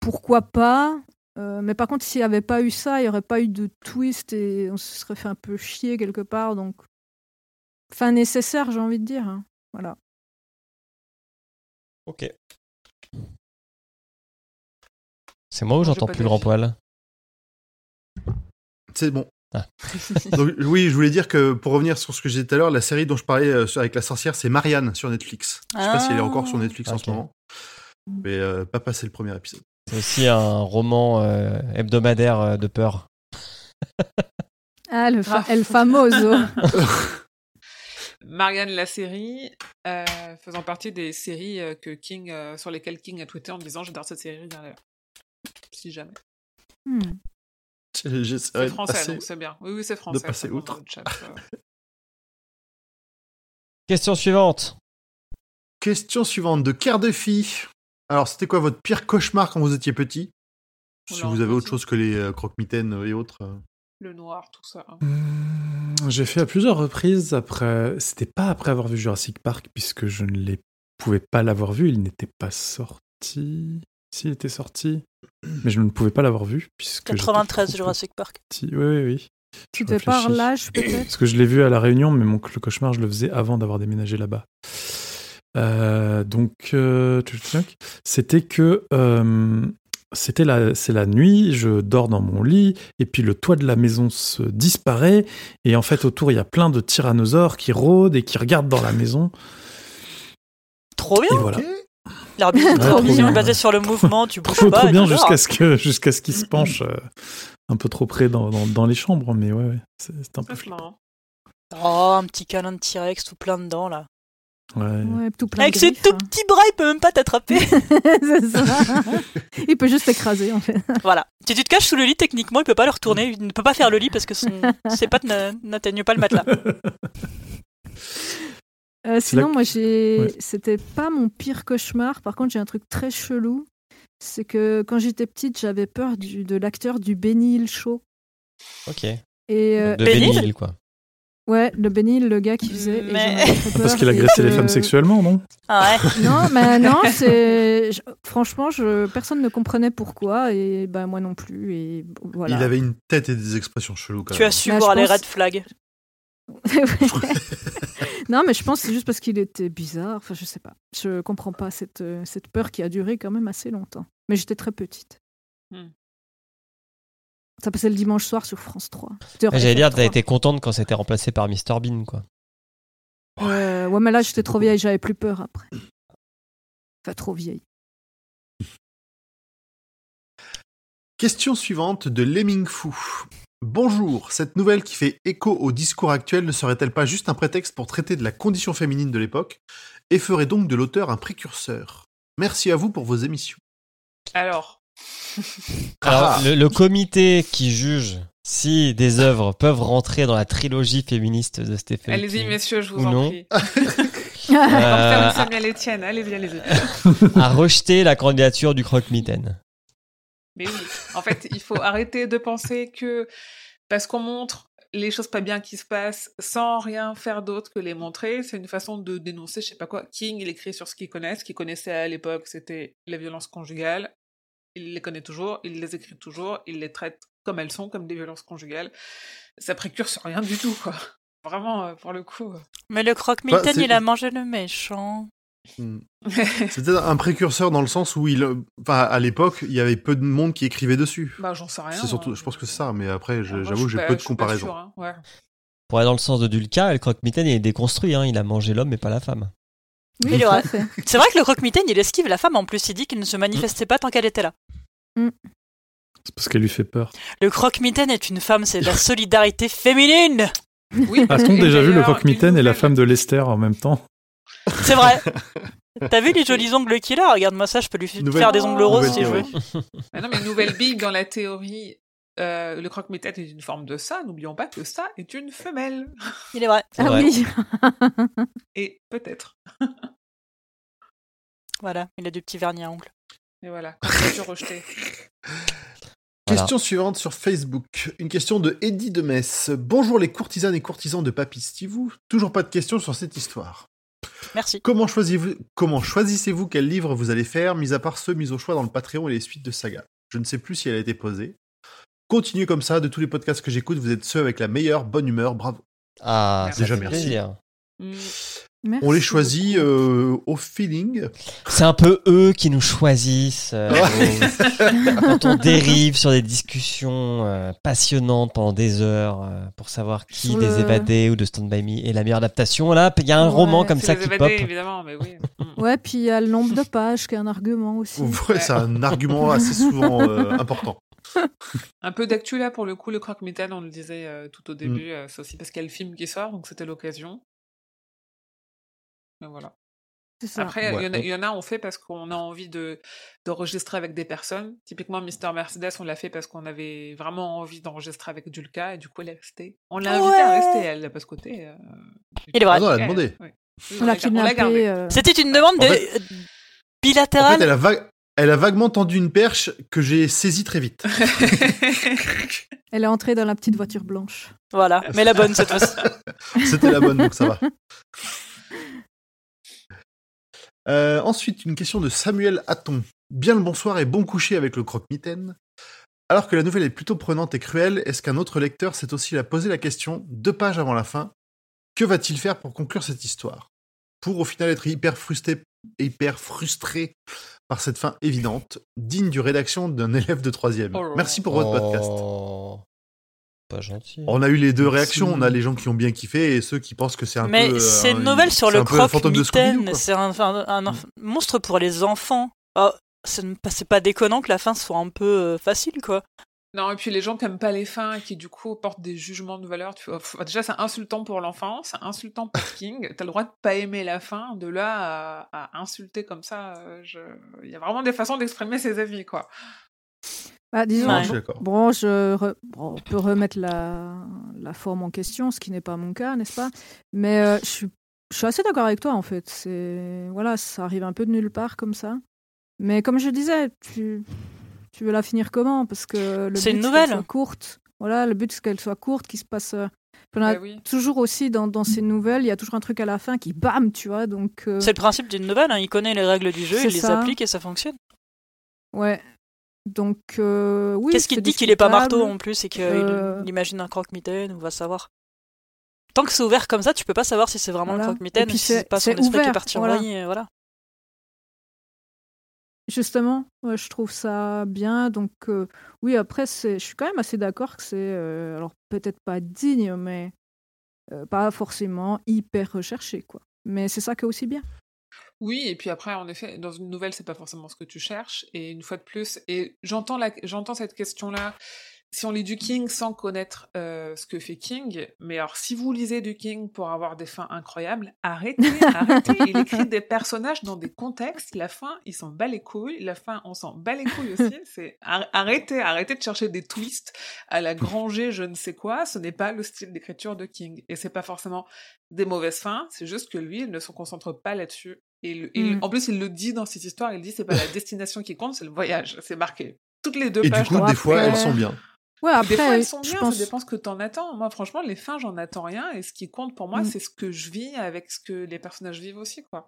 pourquoi pas. euh, mais par contre, s'il n'y avait pas eu ça, il n'y aurait pas eu de twist et on se serait fait un peu chier quelque part. Donc, fin nécessaire, j'ai envie de dire. hein. Voilà. Ok. C'est moi ou j'entends plus le grand poil C'est bon. Ah. Donc, oui, je voulais dire que pour revenir sur ce que j'ai dit tout à l'heure, la série dont je parlais euh, avec la sorcière, c'est Marianne sur Netflix. Je sais pas si elle est encore sur Netflix en ce moment. Mais euh, pas passé le premier épisode. C'est aussi un roman euh, hebdomadaire de peur. Ah, le fa- Ah. El Famoso. Marianne la série, euh, faisant partie des séries que King, euh, sur lesquelles King a tweeté en disant j'adore cette série. Si jamais. Hmm. C'est de français, passer- donc c'est bien. Oui, oui, c'est français. passer ça, dans outre. chat, euh. Question suivante. Question suivante de Cœur de Fille. Alors, c'était quoi votre pire cauchemar quand vous étiez petit? Si Oula, vous avez autre chose que les euh, croque-mitaines euh, et autres. euh. Le noir, tout ça. hein. Mmh, J'ai fait à plusieurs reprises après. C'était pas après avoir vu Jurassic Park, puisque je ne pouvais pas l'avoir vu. Il n'était pas sorti. S'il était sorti. Mais je ne pouvais pas l'avoir vu, puisque. j'étais 93 trop Jurassic Park. petit. Oui, oui, oui. Tu devais par l'âge, peut-être Parce que je l'ai vu à La Réunion, mais mon, le cauchemar, je le faisais avant d'avoir déménagé là-bas. Euh, donc, euh, c'était que euh, c'était la, c'est la nuit, je dors dans mon lit, et puis le toit de la maison se disparaît, et en fait, autour, il y a plein de tyrannosaures qui rôdent et qui regardent dans la maison. Trop bien. Et voilà. Bien. est basée sur le mouvement, tu bouges Trop, pas. trop bien jusqu'à ce que jusqu'à ce qu'ils se penchent euh, un peu trop près dans, dans, dans les chambres, mais ouais, ouais c'est c'est un peu marrant. Oh, un petit câlin de T-Rex tout plein dedans là. Ouais. Ouais, tout plein Avec ses tout hein. petits bras, il peut même pas t'attraper. C'est ça. Il peut juste t'écraser, en fait. voilà. Si tu te caches sous le lit, techniquement, il peut pas le retourner. Il ne peut pas faire le lit parce que son... ses pattes n'a- n'atteignent pas le matelas. Euh, sinon, moi, j'ai. Ouais. C'était pas mon pire cauchemar. Par contre, j'ai un truc très chelou. C'est que quand j'étais petite, j'avais peur du- de l'acteur du Benny Hill Show. Ok. Et euh, de Benny Hill, quoi. ouais, le Benny Hill, le gars qui faisait. Mais- très Parce qu'il agressait les femmes sexuellement, non? Ah ouais. Non, mais non, c'est. Franchement, je... personne ne comprenait pourquoi, et ben moi non plus. Et voilà. Il avait une tête et des expressions cheloues quand Tu même. as su Bah, voir les pense- red flags. non, mais je pense que c'est juste parce qu'il était bizarre. Enfin, je sais pas. Je comprends pas cette, euh, cette peur qui a duré quand même assez longtemps. Mais j'étais très petite. Hmm. Ça passait le dimanche soir sur France 3. Ouais, J'allais dire, t'as été contente quand c'était remplacé par Mr Bean, quoi. Euh, ouais, mais là, j'étais trop vieille, j'avais plus peur après. Enfin, trop vieille. Question suivante de Lemming Fou. Bonjour, cette nouvelle qui fait écho au discours actuel ne serait-elle pas juste un prétexte pour traiter de la condition féminine de l'époque et ferait donc de l'auteur un précurseur? Merci à vous pour vos émissions. Alors, Alors, Ah. le, le comité qui juge si des œuvres peuvent rentrer dans la trilogie féministe de Stephen allez-y, King messieurs, je vous ou en non. prie. euh, Samuel Etienne, allez-y, allez-y. a rejeté la candidature du croque-mitaine. Mais oui, en fait, il faut arrêter de penser que parce qu'on montre les choses pas bien qui se passent sans rien faire d'autre que les montrer, c'est une façon de dénoncer, je sais pas quoi. King, il écrit sur ce qu'il connaît, ce qu'il connaissait à l'époque, c'était la violence conjugale. Il les connaît toujours, il les écrit toujours, il les traite comme elles sont, comme des violences conjugales. Ça précurse rien du tout, quoi. Vraiment, euh, pour le coup. Mais le croque-mitaine, Bah, il a mangé le méchant. Hmm. C'était un précurseur dans le sens où il, enfin, à l'époque, il y avait peu de monde qui écrivait dessus. bah, j'en sais rien. C'est surtout, hein. je pense que c'est ça, mais après, Moi, j'avoue, j'ai peu de hein, ouais. Pour aller dans le sens de Dulca, le croque-mitaine est déconstruit, hein. il a mangé l'homme mais pas la femme. Oui, Il fait. C'est vrai que le croque-mitaine, il esquive la femme en plus. Il dit qu'il ne se manifestait pas tant qu'elle était là. C'est parce qu'elle lui fait peur. Le croque-mitaine est une femme, c'est de la solidarité féminine. Oui, A-t-on déjà vu le croque-mitaine et la femme de Lester en même temps? C'est vrai. T'as vu les jolis ongles qu'il a? Regarde-moi ça, je peux lui Nouvelle- faire des ongles roses si je veux. non, mais nouvelle big dans la théorie. euh, le croque-mitaine est une forme de ça. N'oublions pas que ça est une femelle. Il est vrai. Ah vrai. oui. Et peut-être. Voilà, il a du petit vernis à ongles. Et voilà, rejetée. Voilà. Question suivante sur Facebook. Une question de Eddie de Metz. Bonjour les courtisanes et courtisans de Papy Stivou. Toujours pas de questions sur cette histoire. Merci. Comment choisissez-vous, comment choisissez-vous quel livre vous allez faire, mis à part ceux mis au choix dans le Patreon et les suites de saga? Je ne sais plus si elle a été posée. Continuez comme ça, de tous les podcasts que j'écoute, vous êtes ceux avec la meilleure bonne humeur, bravo. Ah, Déjà, merci. plaisir. Merci On les choisit euh, au feeling. C'est un peu eux qui nous choisissent euh, quand on dérive sur des discussions euh, passionnantes pendant des heures euh, pour savoir qui Sur des le- évadés ou de Stand By Me est la meilleure adaptation. Là, il y a un Ouais, roman comme ça les qui évadés, pop. évidemment, mais oui. Hmm. Ouais, puis il y a le nombre de pages qui est un argument aussi. Ouais, c'est un argument assez souvent euh, important. Un peu d'actu là pour le coup, le croque-mitaine, on le disait euh, tout au début, euh, c'est aussi parce qu'il y a le film qui sort, donc c'était l'occasion. Mais voilà. C'est ça. Après, il Ouais. y, en a- il y en a, on fait parce qu'on a envie de d'enregistrer avec des personnes. Typiquement, Mister Mercedes, on l'a fait parce qu'on avait vraiment envie d'enregistrer avec Julka, et du coup, elle est restée. On l'a invitée à Ouais. rester, elle, parce que côté. euh, Il est vrai. Ah non, elle a Ouais, demandé. ouais. On l'a l'a gardé. kidnappé. euh, C'était une demande En de... fait- euh, En bilatérale? fait, elle a, va- elle a vaguement tendu une perche que j'ai saisie très vite. Elle est entrée dans la petite voiture blanche. Voilà, mais la bonne cette fois-ci. C'était la bonne, donc ça va. Euh, ensuite, une question de Samuel Hatton. Bien le bonsoir et bon coucher avec le croque-mitaine. Alors que la nouvelle est plutôt prenante et cruelle, est-ce qu'un autre lecteur s'est aussi la posé la question, deux pages avant la fin, que va-t-il faire pour conclure cette histoire? Pour au final être hyper frustré, hyper frustré par cette fin évidente, digne du rédaction d'un élève de troisième. Oh. Merci pour votre podcast. Pas gentil. On a eu les deux réactions. On a les gens qui ont bien kiffé et ceux qui pensent que c'est un Mais peu. euh, c'est une un- nouvelle sur le. C'est un, un- un enf- monstre pour les enfants. Oh, c'est pas déconnant que la fin soit un peu euh, facile, quoi. Non, et puis les gens qui aiment pas les fins et qui du coup portent des jugements de valeur, tu déjà c'est insultant pour l'enfant, c'est insultant pour King. T'as le droit de pas aimer la fin, de là à, à insulter comme ça, euh, je... il y a vraiment des façons d'exprimer ses avis, quoi. Bah, disons, Ouais. Bon, je re- bon, on peut remettre la, la forme en question, ce qui n'est pas mon cas, n'est-ce pas? Mais euh, je, suis, je suis assez d'accord avec toi, en fait. C'est voilà, ça arrive un peu de nulle part comme ça. Mais comme je disais, tu, tu veux la finir comment? Parce que le C'est but une qu'elle nouvelle. soit courte. Voilà, le but c'est qu'elle soit courte, qu'il se passe. euh, on a oui. toujours aussi dans, dans ces nouvelles, il y a toujours un truc à la fin qui bam, tu vois. Donc euh, C'est le principe d'une nouvelle, hein. il connaît les règles du jeu, C'est il les applique et ça fonctionne. ouais. Donc euh, oui. Qu'est-ce qui te dit qu'il est pas marteau en plus et qu'il Euh. imagine un croque-mitaine, on va savoir. Tant que c'est ouvert comme ça, tu peux pas savoir si c'est vraiment Voilà. le croque-mitaine si c'est pas son esprit qui est ouvert, parti voilà. envahir, voilà. Justement, ouais, je trouve ça bien. Donc, euh, oui, après, je suis quand même assez d'accord que c'est, euh, alors peut-être pas digne, mais pas forcément hyper recherché, quoi. Mais c'est ça qui est aussi bien. Oui, et puis après, en effet, dans une nouvelle, c'est pas forcément ce que tu cherches. Et une fois de plus, et j'entends la, j'entends cette question-là. Si on lit du King sans connaître euh, ce que fait King, mais alors si vous lisez du King pour avoir des fins incroyables, arrêtez, arrêtez. Il écrit des personnages dans des contextes. La fin, il s'en bat les couilles. La fin, on s'en bat les couilles aussi. C'est ar- arrêtez, arrêtez de chercher des twists à la Granger, je ne sais quoi. Ce n'est pas le style d'écriture de King, et c'est pas forcément des mauvaises fins. C'est juste que lui, il ne se concentre pas là-dessus. Et Mm. en plus, il le dit dans cette histoire, il dit c'est pas la destination qui compte, c'est le voyage. C'est marqué. Toutes les deux Et du pages. coup, dans- des fois, elles sont bien. Ouais, après, des fois, elles sont je bien, pense. ça dépend ce que t'en attends. Moi, franchement, les fins, j'en attends rien. Et ce qui compte pour moi, Mm. c'est ce que je vis avec ce que les personnages vivent aussi, quoi.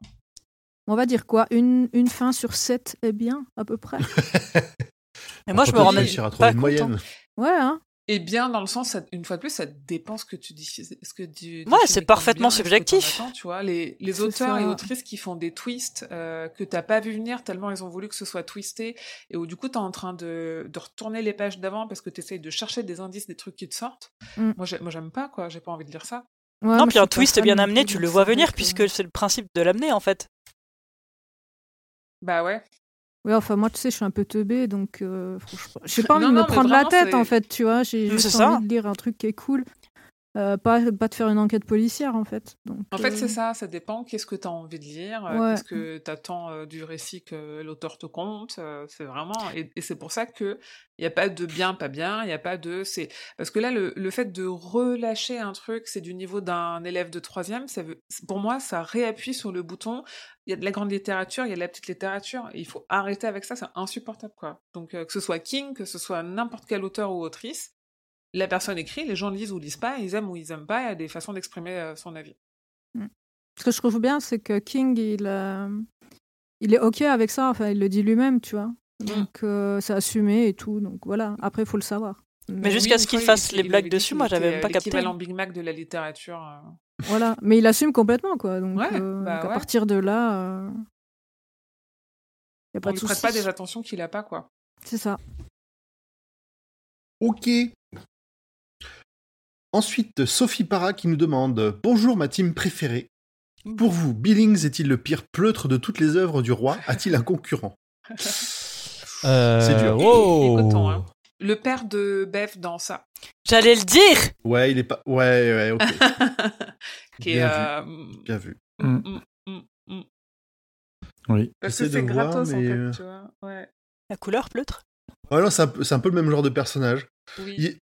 On va dire quoi? Une, une fin sur sept est bien, à peu près? Et moi, je me pas trouver pas une compte. hein. moyenne. Ouais, hein. Et bien, dans le sens, ça- une fois de plus, ça dépend ce que tu dis. Ce que tu, Ouais, c'est parfaitement subjectif. Attends, tu vois, les, les auteurs ça. et autrices qui font des twists euh, que t'as pas vu venir tellement ils ont voulu que ce soit twisté et où du coup t'es en train de, de retourner les pages d'avant parce que t'essayes de chercher des indices, des trucs qui te sortent. Mm. Moi, j'ai- moi, j'aime pas, quoi. J'ai pas envie de lire ça. Ouais, Non, puis un twist bien amené, tu le vois venir puisque c'est le principe de l'amener en fait. Bah ouais. Ouais, enfin, moi, tu sais, je suis un peu teubé, donc euh, franchement, j'ai pas envie Non, de me prendre la tête, en fait, tu vois. J'ai juste ça. envie de lire un truc qui est cool. Euh, pas, pas de faire une enquête policière, en fait. Donc, En fait, euh, c'est ça, ça dépend. Qu'est-ce que tu as envie de lire? Euh, Ouais. Qu'est-ce que tu attends du récit que l'auteur te conte? Euh, C'est vraiment. Et, et c'est pour ça qu'il n'y a pas de bien, pas bien, il n'y a pas de. c'est Parce que là, le, le fait de relâcher un truc, c'est du niveau d'un élève de troisième. Ça veut... Pour moi, ça réappuie sur le bouton. Il y a de la grande littérature, il y a de la petite littérature. Et il faut arrêter avec ça, c'est insupportable. quoi. Donc, euh, que ce soit King, que ce soit n'importe quel auteur ou autrice, la personne écrit, les gens lisent ou lisent pas, ils aiment ou ils aiment pas, il y a des façons d'exprimer euh, son avis. Ce que je trouve bien, c'est que King, il, euh, il est OK avec ça. Enfin, il le dit lui-même, tu vois. Mm. Donc, euh, c'est assumé et tout. Donc, voilà. Après, il faut le savoir. Mais jusqu'à ce qu'il fasse il- les il blagues dessus, moi, j'avais même pas capté. L'équivalent Big Mac de la littérature. euh. Voilà. Mais il assume complètement, quoi. Donc, Ouais, euh, bah donc à ouais. partir de là, euh, il n'y a pas On lui prête pas des attentions qu'il a pas, quoi. C'est ça. Ok. Ensuite, Sophie Para qui nous demande Bonjour ma team préférée. Pour vous, Billings est-il le pire pleutre de toutes les œuvres du roi? A-t-il un concurrent? Euh, C'est dur. hein. Le père de Bev dans ça. J'allais le dire Ouais, il est pas. Ouais, ouais, ok. Bien euh, Bien vu. mm, mm, mm. Oui. Parce que c'est voir, gratos, en fait, euh, tu vois. Ouais. La couleur pleutre? Ouais, non, c'est un, peu- c'est un peu le même genre de personnage. Oui. Il-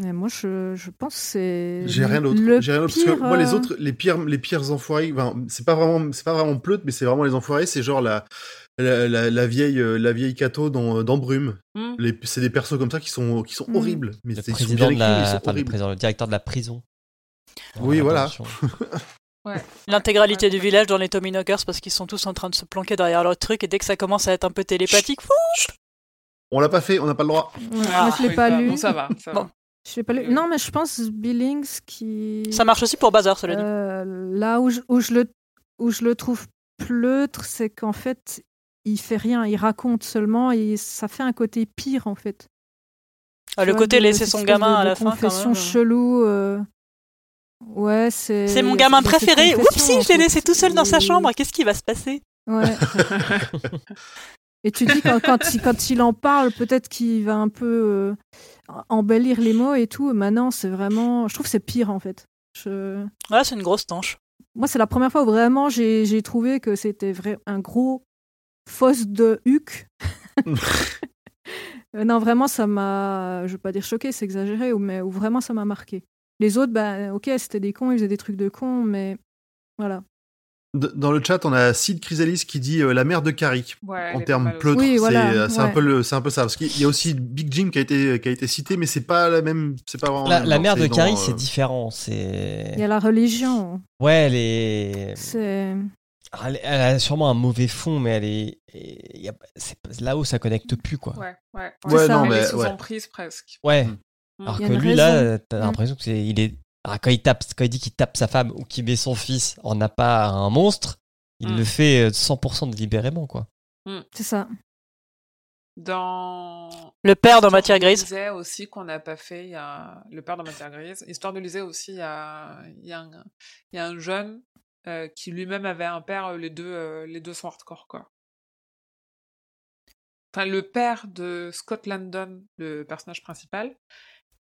Mais moi, je, je pense que c'est. J'ai rien d'autre. le J'ai rien d'autre parce que pire, moi les euh, autres, les pires, les pires enfoirés, c'est pas vraiment, c'est pas vraiment Pleut, mais c'est vraiment les enfoirés. C'est genre la, la, la, la vieille, euh, la vieille Cato dans, dans Brume. Hmm. Les, c'est des persos comme ça qui sont, qui sont Mm. horribles. Mais Le président bien de écrits, mais ils la, sont enfin, le horribles. président, le directeur de la prison. Oui, voilà. L'intégralité Ouais, du village dans les Tommy Knockers parce qu'ils sont tous en train de se planquer derrière leur truc et dès que ça commence à être un peu télépathique, fou, On l'a pas fait, on n'a pas le droit. Ah, moi, je l'ai oui, pas lu. Bon, ça va. Ça Bon. va. Je pas. Euh. Non, mais je pense Billings qui. ça marche aussi pour Bazar, cela dit. Euh, là où je, où, je le, où je le trouve pleutre, c'est qu'en fait, il fait rien, il raconte seulement et ça fait un côté pire en fait. Ah, le vois, côté de- laisser son gamin de- à de la fin, quand confession même. chelou. euh, Ouais, c'est. C'est mon gamin préféré. Oupsie, en je l'ai laissé tout seul dans sa chambre. Qu'est-ce qui va se passer? Ouais. Et tu dis quand, quand, il, quand il en parle, peut-être qu'il va un peu euh, embellir les mots et tout. Maintenant, c'est vraiment. Je trouve que c'est pire en fait. Je... Ouais, c'est une grosse tanche. Moi, c'est la première fois où vraiment j'ai j'ai trouvé que c'était vrai un gros fosse de huc. Euh, non, vraiment, ça m'a. Je veux pas dire choqué, c'est exagéré, ou- mais où vraiment ça m'a marqué. Les autres, bah, ok, c'était des cons, ils faisaient des trucs de cons, mais voilà. Dans le chat, on a Sid Chrysalis qui dit euh, la mère de Carrie. Ouais, en termes pas mal pleutre, Oui, c'est voilà, euh, c'est ouais. un peu le, c'est un peu ça. Parce qu'il y a aussi Big Jim qui a été qui a été cité, mais c'est pas la même, c'est pas vraiment. La, même la mère de Carrie, euh, c'est différent. Il y a la religion. Ouais, elle est. C'est. Elle, elle a sûrement un mauvais fond, mais elle est. il y a- c'est pas- là où ça connecte plus, quoi. Ouais, ouais. Ouais, ça. non, Elle est mais sous ouais. emprise presque. Ouais. Mm. Alors que lui, raison. là, t'as Mm. l'impression que c'est, il est. Alors, quand il tape, quand il dit qu'il tape sa femme ou qu'il met son fils en appât à un monstre, il Mm. le fait euh, 100% délibérément, quoi. C'est ça. Dans. Le père dans Matière de Grise. Lisée aussi qu'on n'a pas fait, il y a le père dans Matière Grise. Histoire de Lisée aussi, il y a, il y a, un, il y a un jeune euh, qui lui-même avait un père, euh, les deux, euh, les deux sont hardcore, quoi. Enfin, le père de Scott Landon, le personnage principal,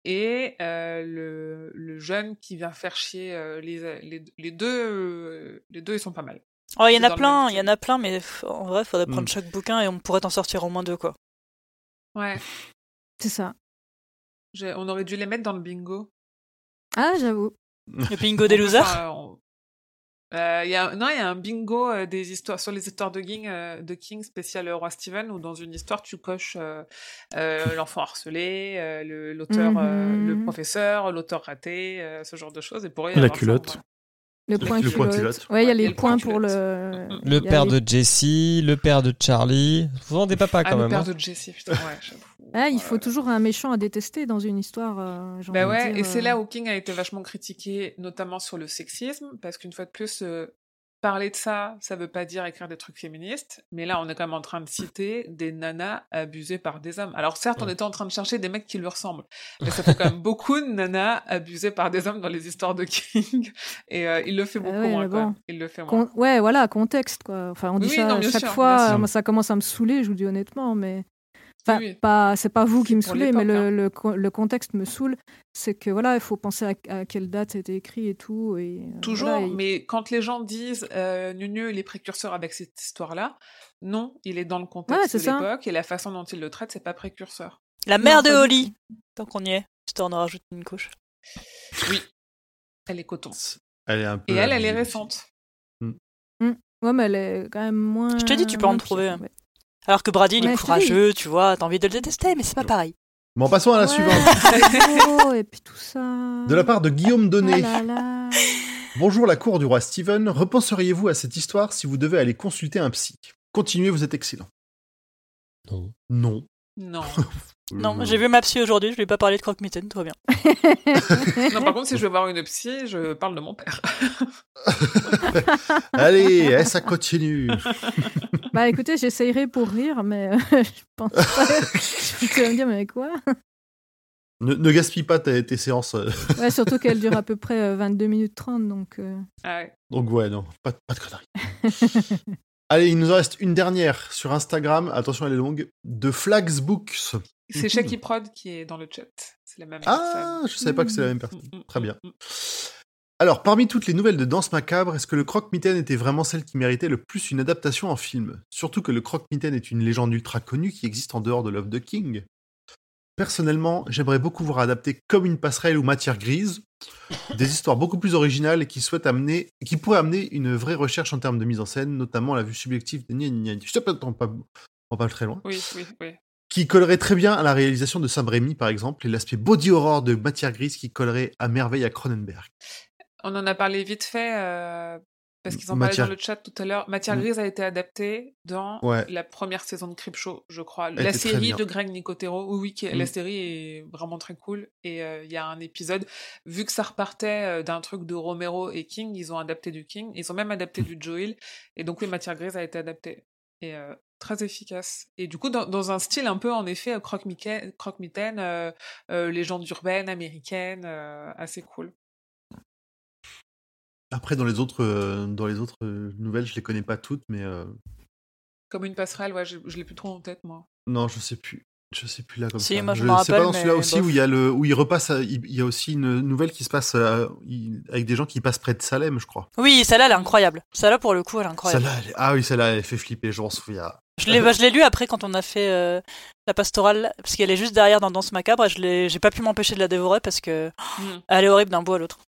et euh, le, le jeune qui vient faire chier euh, les, les, les deux, euh, les deux, ils sont pas mal. Oh, il y en a plein, il y en a plein, mais en vrai, faudrait prendre Mm. chaque bouquin et on pourrait en sortir au moins deux, quoi. Ouais, C'est ça. on aurait dû les mettre dans le bingo. Ah, j'avoue. Le bingo des peut losers? euh, on- Euh, y a, non, il y a un bingo euh, des histoires sur les histoires de King, euh, de King spécial euh, Roi Steven où dans une histoire tu coches euh, euh, l'enfant harcelé, euh, le- l'auteur, euh, Mhm. le professeur, l'auteur raté, euh, ce genre de choses. Et pourrait y La avoir culotte. Le Le point point culotte. culotte. Ouais, il y a les le point points pour le. Le père les- de Jessie, le père de Charlie. Souvent des papas Ah, quand le même. père hein. de Jessie, putain, ouais, j'avoue. Ah, il faut toujours un méchant à détester dans une histoire. euh, Bah ouais, dire, et c'est euh. là où King a été vachement critiqué, notamment sur le sexisme, parce qu'une fois de plus, euh, parler de ça, ça veut pas dire écrire des trucs féministes, mais là, on est quand même en train de citer des nanas abusées par des hommes. Alors certes, on était en train de chercher des mecs qui lui ressemblent, mais ça fait quand même beaucoup de nanas abusées par des hommes dans les histoires de King, et euh, il le fait beaucoup Ah ouais, moins, mais quand même. bon. Il le fait moins. Con- Ouais, voilà, contexte, quoi. Enfin, on dit Oui, ça non, chaque sûr, fois, moi, ça commence à me saouler, je vous dis honnêtement, mais. Enfin, Oui, oui. pas, c'est pas vous qui me saoulez, mais le, hein. le, co- le contexte me saoule. C'est que voilà, il faut penser à, à quelle date c'était écrit et tout. Et, euh, Toujours, voilà, et- mais quand les gens disent euh, Nunu, il est précurseur avec cette histoire-là, non, il est dans le contexte de ça. l'époque et la façon dont il le traite, c'est pas précurseur. La Non, mère de Holly. Tant qu'on y est, histoire d'en rajouter une couche. Oui, elle est coton. Elle est un peu. Et elle, elle est récente. Ouais, mais elle est quand même moins. Je te dis, tu peux en trouver, pire. Alors que Brady, il est courageux, tu vois, t'as envie de le détester, mais c'est pas pareil. Bon, passons à la Ouais, suivante. c'est beau, et puis tout ça. De la part de Guillaume Ah Donnet. là là. Bonjour la cour du roi Steven, repenseriez-vous à cette histoire si vous devez aller consulter un psy? Continuez, vous êtes excellent. Non. Non. Non. Non, Euh, j'ai vu ma psy aujourd'hui, je lui ai pas parlé de croque-mitaine, tout va bien. non, par contre, si je veux voir une psy, je parle de mon père. Allez, eh, ça continue. Bah écoutez, j'essayerai pour rire, mais euh, je pense pas. tu vas me dire, mais quoi? Ne, ne gaspille pas tes, tes séances. euh. Ouais, surtout qu'elle dure à peu près euh, 22 minutes 30, donc. euh, Ah ouais. Donc ouais, non, pas, pas de conneries. Allez, il nous en reste une dernière sur Instagram. Attention, elle est longue. De Flags Books. C'est Shaki Prod qui est dans le chat. C'est la même Ah, personne. je savais pas que c'était la même personne. Mm, mm, Très bien. mm, mm. Alors, parmi toutes les nouvelles de Danse Macabre, est-ce que le Croque-Mitaine était vraiment celle qui méritait le plus une adaptation en film Surtout que le Croque-Mitaine est une légende ultra connue qui existe en dehors de l'œuvre de King. personnellement, j'aimerais beaucoup voir adapter comme une passerelle ou matière grise des histoires beaucoup plus originales et qui souhaitent amener, qui pourraient amener une vraie recherche en termes de mise en scène, notamment la vue subjective de. Je sais pas, on pas, on pas très loin. Oui, oui, oui. Qui collerait très bien à la réalisation de Sam Raimi, par exemple, et l'aspect body horror de matière grise qui collerait à merveille à Cronenberg. On en a parlé vite fait euh, parce qu'ils en parlaient Matière- dans le chat tout à l'heure. Matière grise a été adaptée dans Ouais. la première saison de Creepshow, je crois. Elle la série de Greg Nicotero. Oui, oui, est- Mm. la série est vraiment très cool. Et euh, il y a un épisode, vu que ça repartait euh, d'un truc de Romero et King, ils ont adapté du King. Ils ont même adapté du Joel. Et donc, oui, Matière grise a été adaptée. Et euh, très efficace. Et du coup, dans, dans un style un peu, en effet, croque-mitaine, euh, euh, légende urbaine, américaine, euh, assez cool. Après, dans les autres, euh, dans les autres euh, nouvelles, je les connais pas toutes, mais euh, Comme une passerelle, ouais, je, je l'ai plus trop en tête, moi. non, je sais plus. Je sais plus là comme Si, ça. moi, je je sais pas dans celui-là aussi bof. où il y a le où il repasse. à- il il y a aussi une nouvelle qui se passe il- avec des gens qui passent près de Salem, je crois. Oui, celle-là, elle est incroyable. Celle-là, pour le coup, elle est incroyable. Celle-là, elle est- ah oui, celle-là, elle fait flipper. Je m'en souviens. Je l'ai, bah, je l'ai lu après quand on a fait euh, la pastorale, parce qu'elle est juste derrière dans Danse Macabre, et je l'ai, j'ai pas pu m'empêcher de la dévorer parce que Mm. elle est horrible d'un bout à l'autre.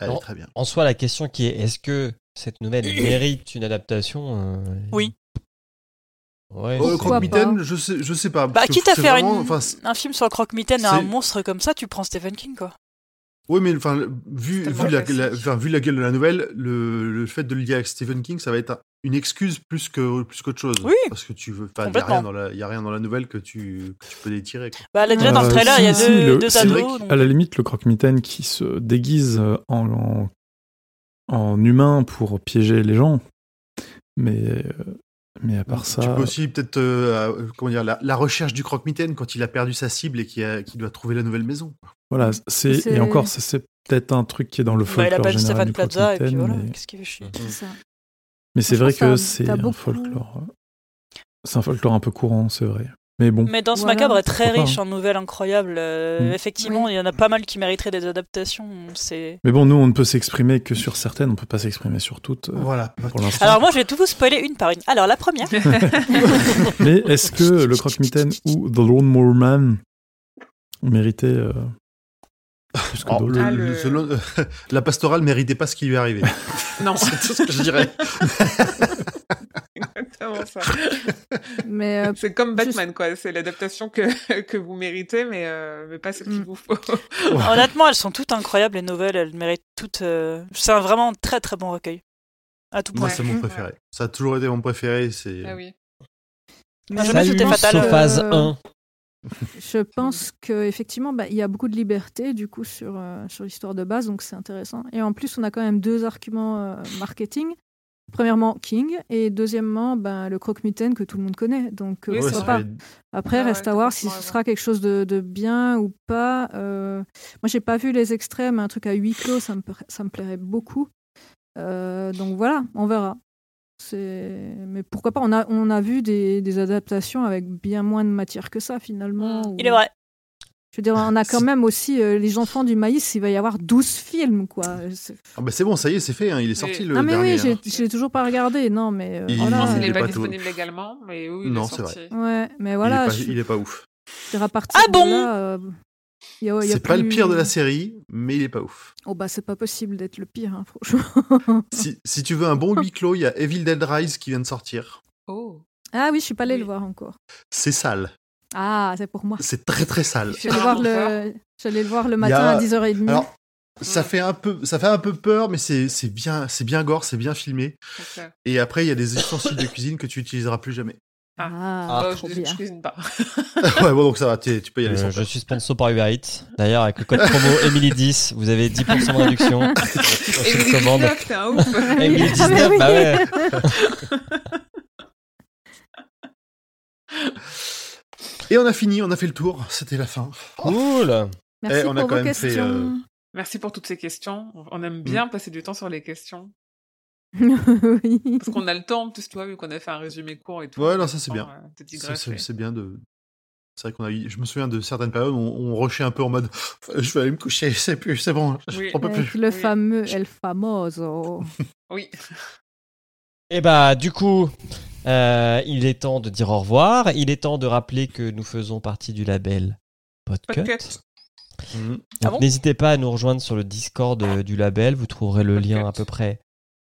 Elle Non. est très bien. En soi, la question qui est est-ce que cette nouvelle mérite une adaptation euh, Oui. Ouais. Oh, le croque-mitaine, je sais, je sais pas. Bah, quitte à faire vraiment- une- un film sur le croque-mitaine et un monstre comme ça, tu prends Stephen King, quoi. Oui, mais enfin, vu, vu, la, classique. la- enfin, vu la gueule de la nouvelle, le, le fait de le lier avec Stephen King, ça va être un- une excuse plus que plus qu'autre chose. Oui. Parce que tu veux, enfin, il y a rien dans la, il y a rien dans la nouvelle que tu, que tu peux détirer. Quoi. Bah, là, déjà, dans le Euh, trailer, il y a si, deux, si, deux ados. donc- À la limite, le croque-mitaine qui se déguise en, en, en humain pour piéger les gens. Mais, euh, mais à part ça. Tu peux aussi peut-être, euh, euh, comment dire, la, la recherche du croque-mitaine quand il a perdu sa cible et qu'il a- doit trouver la nouvelle maison. Voilà, c'est, et encore, c'est peut-être un truc qui est dans le Bah, il folklore appelle général Stéphane du Plaza et puis croque-mitaine, voilà, mais- qu'est-ce qu'il fait chier. C'est ça. Mais c'est vrai que c'est un beaucoup- folklore. C'est un folklore un peu courant, c'est vrai. Mais bon, Mais Danse Voilà. Macabre est très riche en nouvelles incroyables. euh, Mm. Effectivement, il y en a pas mal qui mériteraient des adaptations. C'est... mais bon, nous, on ne peut s'exprimer que sur certaines, on peut pas s'exprimer sur toutes. euh, Voilà. Pour. Alors moi, je vais tout vous spoiler une par une. Alors la première, Mais est-ce que le croque-mitaine ou The Lawnmower Man méritait euh, Oh, le- Ah, le- le- selon- la pastorale méritait pas ce qui lui est arrivé. non, C'est tout ce que je dirais. Exactement ça. Mais euh, C'est comme Juste- Batman, quoi. C'est l'adaptation que, que vous méritez, mais, euh, mais pas celle qu'il Mm. vous faut. honnêtement, elles sont toutes incroyables les nouvelles. Elles méritent toutes. euh, C'est un vraiment très très bon recueil. À tout Moi, point. c'est mon Ouais. préféré. Ça a toujours été mon préféré. C'est. ah oui. Moi, C'était fatal. Sophase 1. je pense qu'effectivement, bah, il y a beaucoup de liberté du coup sur, euh, sur l'histoire de base, donc c'est intéressant. Et en plus, on a quand même deux arguments euh, marketing. Premièrement, King, et deuxièmement, ben, le croque-mitaine que tout le monde connaît. Donc, euh, Oui, pas. fait- Après, Ah ouais, reste à voir si ce sera quelque chose de, de bien ou pas. Euh, moi, j'ai pas vu les extraits, mais un truc à huis clos, ça me, ça me plairait beaucoup. Euh, donc voilà, on verra. Mais pourquoi pas on a, on a vu des, des adaptations avec bien moins de matière que ça, finalement. Mm. où- Il est vrai. Je veux dire, on a quand même aussi euh, Les Enfants du Maïs, il va y avoir 12 films, quoi. C'est- Ah bah c'est bon, ça y est, c'est fait. hein, Il est sorti Oui. le ah, mais dernier. oui, hein. j'ai toujours pas regardé, non, mais euh, Il- voilà. Il il est pas, pas tout- disponible légalement, mais oui, il Non, est c'est sorti. Ouais, mais Il voilà, est pas- je il est pas ouf. je à partir Ah bon euh, il il C'est pas le pire de la série, mais il est pas ouf. Oh bah c'est pas possible d'être le pire, hein, franchement. Si, si tu veux un bon huis clos, il y a Evil Dead Rise qui vient de sortir. Oh. Ah oui, je suis pas allée Oui. le voir encore. C'est sale. Ah, c'est pour moi. C'est très très sale. Voir vraiment peur. le, voir le matin a- à 10h30. Alors, ça fait un peu, ça fait un peu peur, mais c'est c'est bien, c'est bien gore, c'est bien filmé. Et après, il y a des ustensiles de cuisine que tu utiliseras plus jamais. ah, Ah, trop je, bien. je cuisine pas. ouais, bon donc ça va, tu tu peux y aller Euh, sans je peur. suis sponsor par Uber Eats. D'ailleurs, avec le code promo Emily10, vous avez 10% de réduction sur commande. t'es un ouf. Emily Ah, mais 19, oui. bah ouais. Et on a fini, on a fait le tour. C'était la fin. Cool. Merci Eh, on a pour quand vos même fait, questions. euh, Merci pour toutes ces questions. On Mm. aime bien passer du temps sur les questions. oui. Parce qu'on a le temps, en plus, tu vois, vu qu'on a fait un résumé court et tout. Ouais, non, ça, c'est bien. euh, C'est- bien de. C'est vrai qu'on a eu. Je me souviens de certaines périodes où on, on rushait un peu en mode. Je vais aller me coucher, c'est plus, c'est bon, je Oui. peux Avec plus. le Oui. fameux El Famoso. Oui. Et bah, du coup, euh, il est temps de dire au revoir. Il est temps de rappeler que nous faisons partie du label Podcut. Podcut. Mhm. Ah bon N'hésitez pas à nous rejoindre sur le Discord euh, du label. Vous trouverez le lien à peu près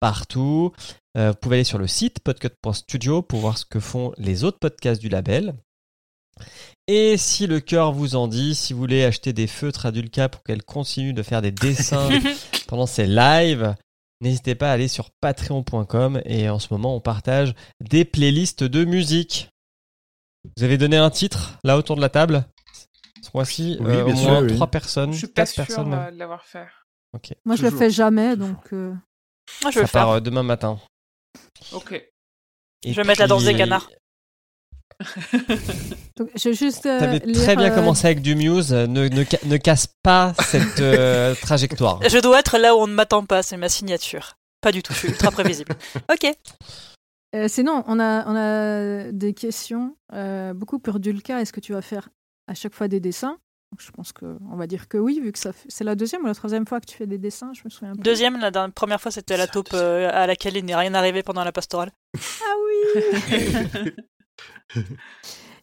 partout. Euh, vous pouvez aller sur le site podcut.studio pour voir ce que font les autres podcasts du label. Et si le cœur vous en dit, si vous voulez acheter des feutres à Dulca pour qu'elle continue de faire des dessins pendant ses lives, n'hésitez pas à aller sur patreon.com et en ce moment on partage des playlists de musique. Vous avez donné un titre là autour de la table? Ce mois-ci, Oui, euh, au sûr, moins oui. trois personnes, Je suis pas quatre sûre personnes. même. euh, de l'avoir fait. Moi, je le fais jamais, donc. euh, Moi, je vais Ça le faire. part euh, demain matin. Ok. Et Je vais mettre la danse des canards. donc, je vais juste. euh, T'avais très bien euh, commencé avec du Muse. euh, Ne, ne, ne casse pas cette euh, trajectoire. Je dois être là où on ne m'attend pas, c'est ma signature. Pas du tout, je suis ultra prévisible. Ok. euh, sinon, on a, on a des questions. euh, beaucoup pour Dulca. Est-ce que tu vas faire à chaque fois des dessins? Donc, Je pense qu'on va dire que oui, vu que ça fait- c'est la deuxième ou la troisième fois que tu fais des dessins. Je me souviens plus. Deuxième, la dernière- première fois, c'était la taupe euh, à laquelle il n'est rien arrivé pendant la pastorale. Ah oui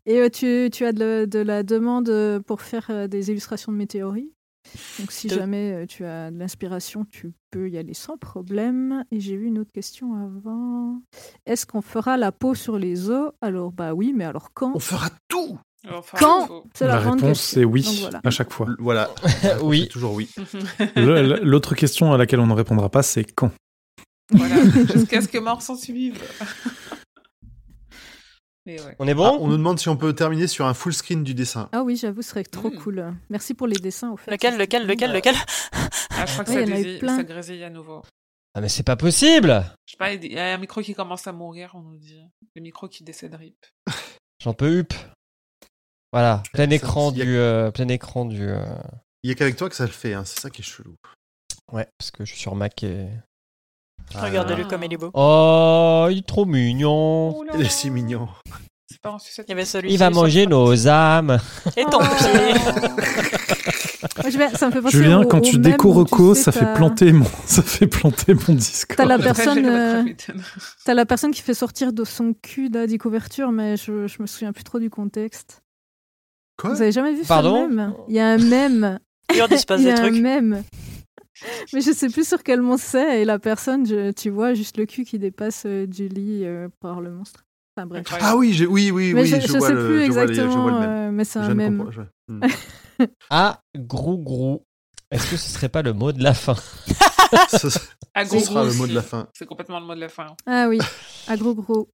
Et euh, tu, tu as de, de la demande euh, pour faire euh, des illustrations de météories. Donc si jamais tu as de l'inspiration, tu peux y aller sans problème. Et j'ai vu une autre question avant. Est-ce qu'on fera la peau sur les os? Alors bah oui, mais alors quand? On fera tout Quand La réponse, c'est oui, Donc voilà. à chaque fois. Voilà. oui. Toujours oui. L'autre question à laquelle on ne répondra pas, c'est quand? Voilà. Jusqu'à ce que mort s'en suive. Mais ouais. On est Ah, bon on nous demande si on peut terminer sur un full screen du dessin. Ah oui, j'avoue, ce serait trop Mm. cool. Merci pour les dessins. Au fait. Lequel, lequel, lequel, lequel Ah, je crois que Ouais, ça, grésille, plein. ça grésille à nouveau. Ah mais c'est pas possible Je sais pas, il y a un micro qui commence à mourir, on nous dit. Le micro qui décède rip. J'en peux up. Voilà, plein écran du, euh, plein écran du. euh, Il y a qu'avec toi que ça le fait, hein. c'est ça qui est chelou. Ouais, parce que je suis sur Mac et. Regardez-le Ah. comme il est beau. Oh, il est trop mignon. Oh là Il est là. si mignon. C'est pas en sucette. Il y avait celui Il va manger nos âmes. Et ton Oh. pied. Je vais- ça me fait penser Julien, au- quand au tu mème déco où tu reco, sais, ça fait t'as- planter mon, ça fait planter mon disque. T'as la personne, euh. T'as la personne qui fait sortir de son cul la des couvertures, mais je, je me souviens plus trop du contexte. Quoi? Vous avez jamais vu Pardon? ça même? Il y a un mème. Il en se passe Il y des a un trucs. mème. Mais je sais plus sur quel monstre c'est, et la personne, je- tu vois juste le cul qui dépasse euh, du lit euh, par le monstre. Enfin bref. Incroyable. Ah oui, j'ai- oui, oui, mais oui, je, je, je vois sais le, plus je je exactement, vois le même. euh, mais c'est Je un ne je- hmm. Ah, grou grou. Est-ce que ce serait pas le mot de la fin? Ce À ce gros sera le mot de la fin. C'est complètement le mot de la fin. Ah oui, à gros gros.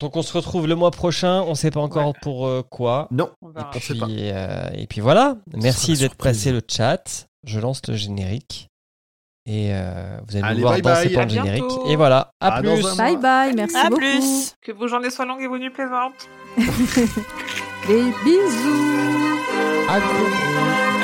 Donc on se retrouve le mois prochain. On sait pas encore Ouais. pour euh, quoi. Non, On Et sait puis, pas. euh, et puis voilà. Merci d'être passé le chat. Je lance le générique. Et euh, vous allez Allez, me voir bye danser bye. pendant À le générique. bientôt. Et voilà. À À dans plus. un Bye bye, merci À beaucoup. plus. Que vos journées soient longues et vos nuits plaisantes. Des bisous. À gros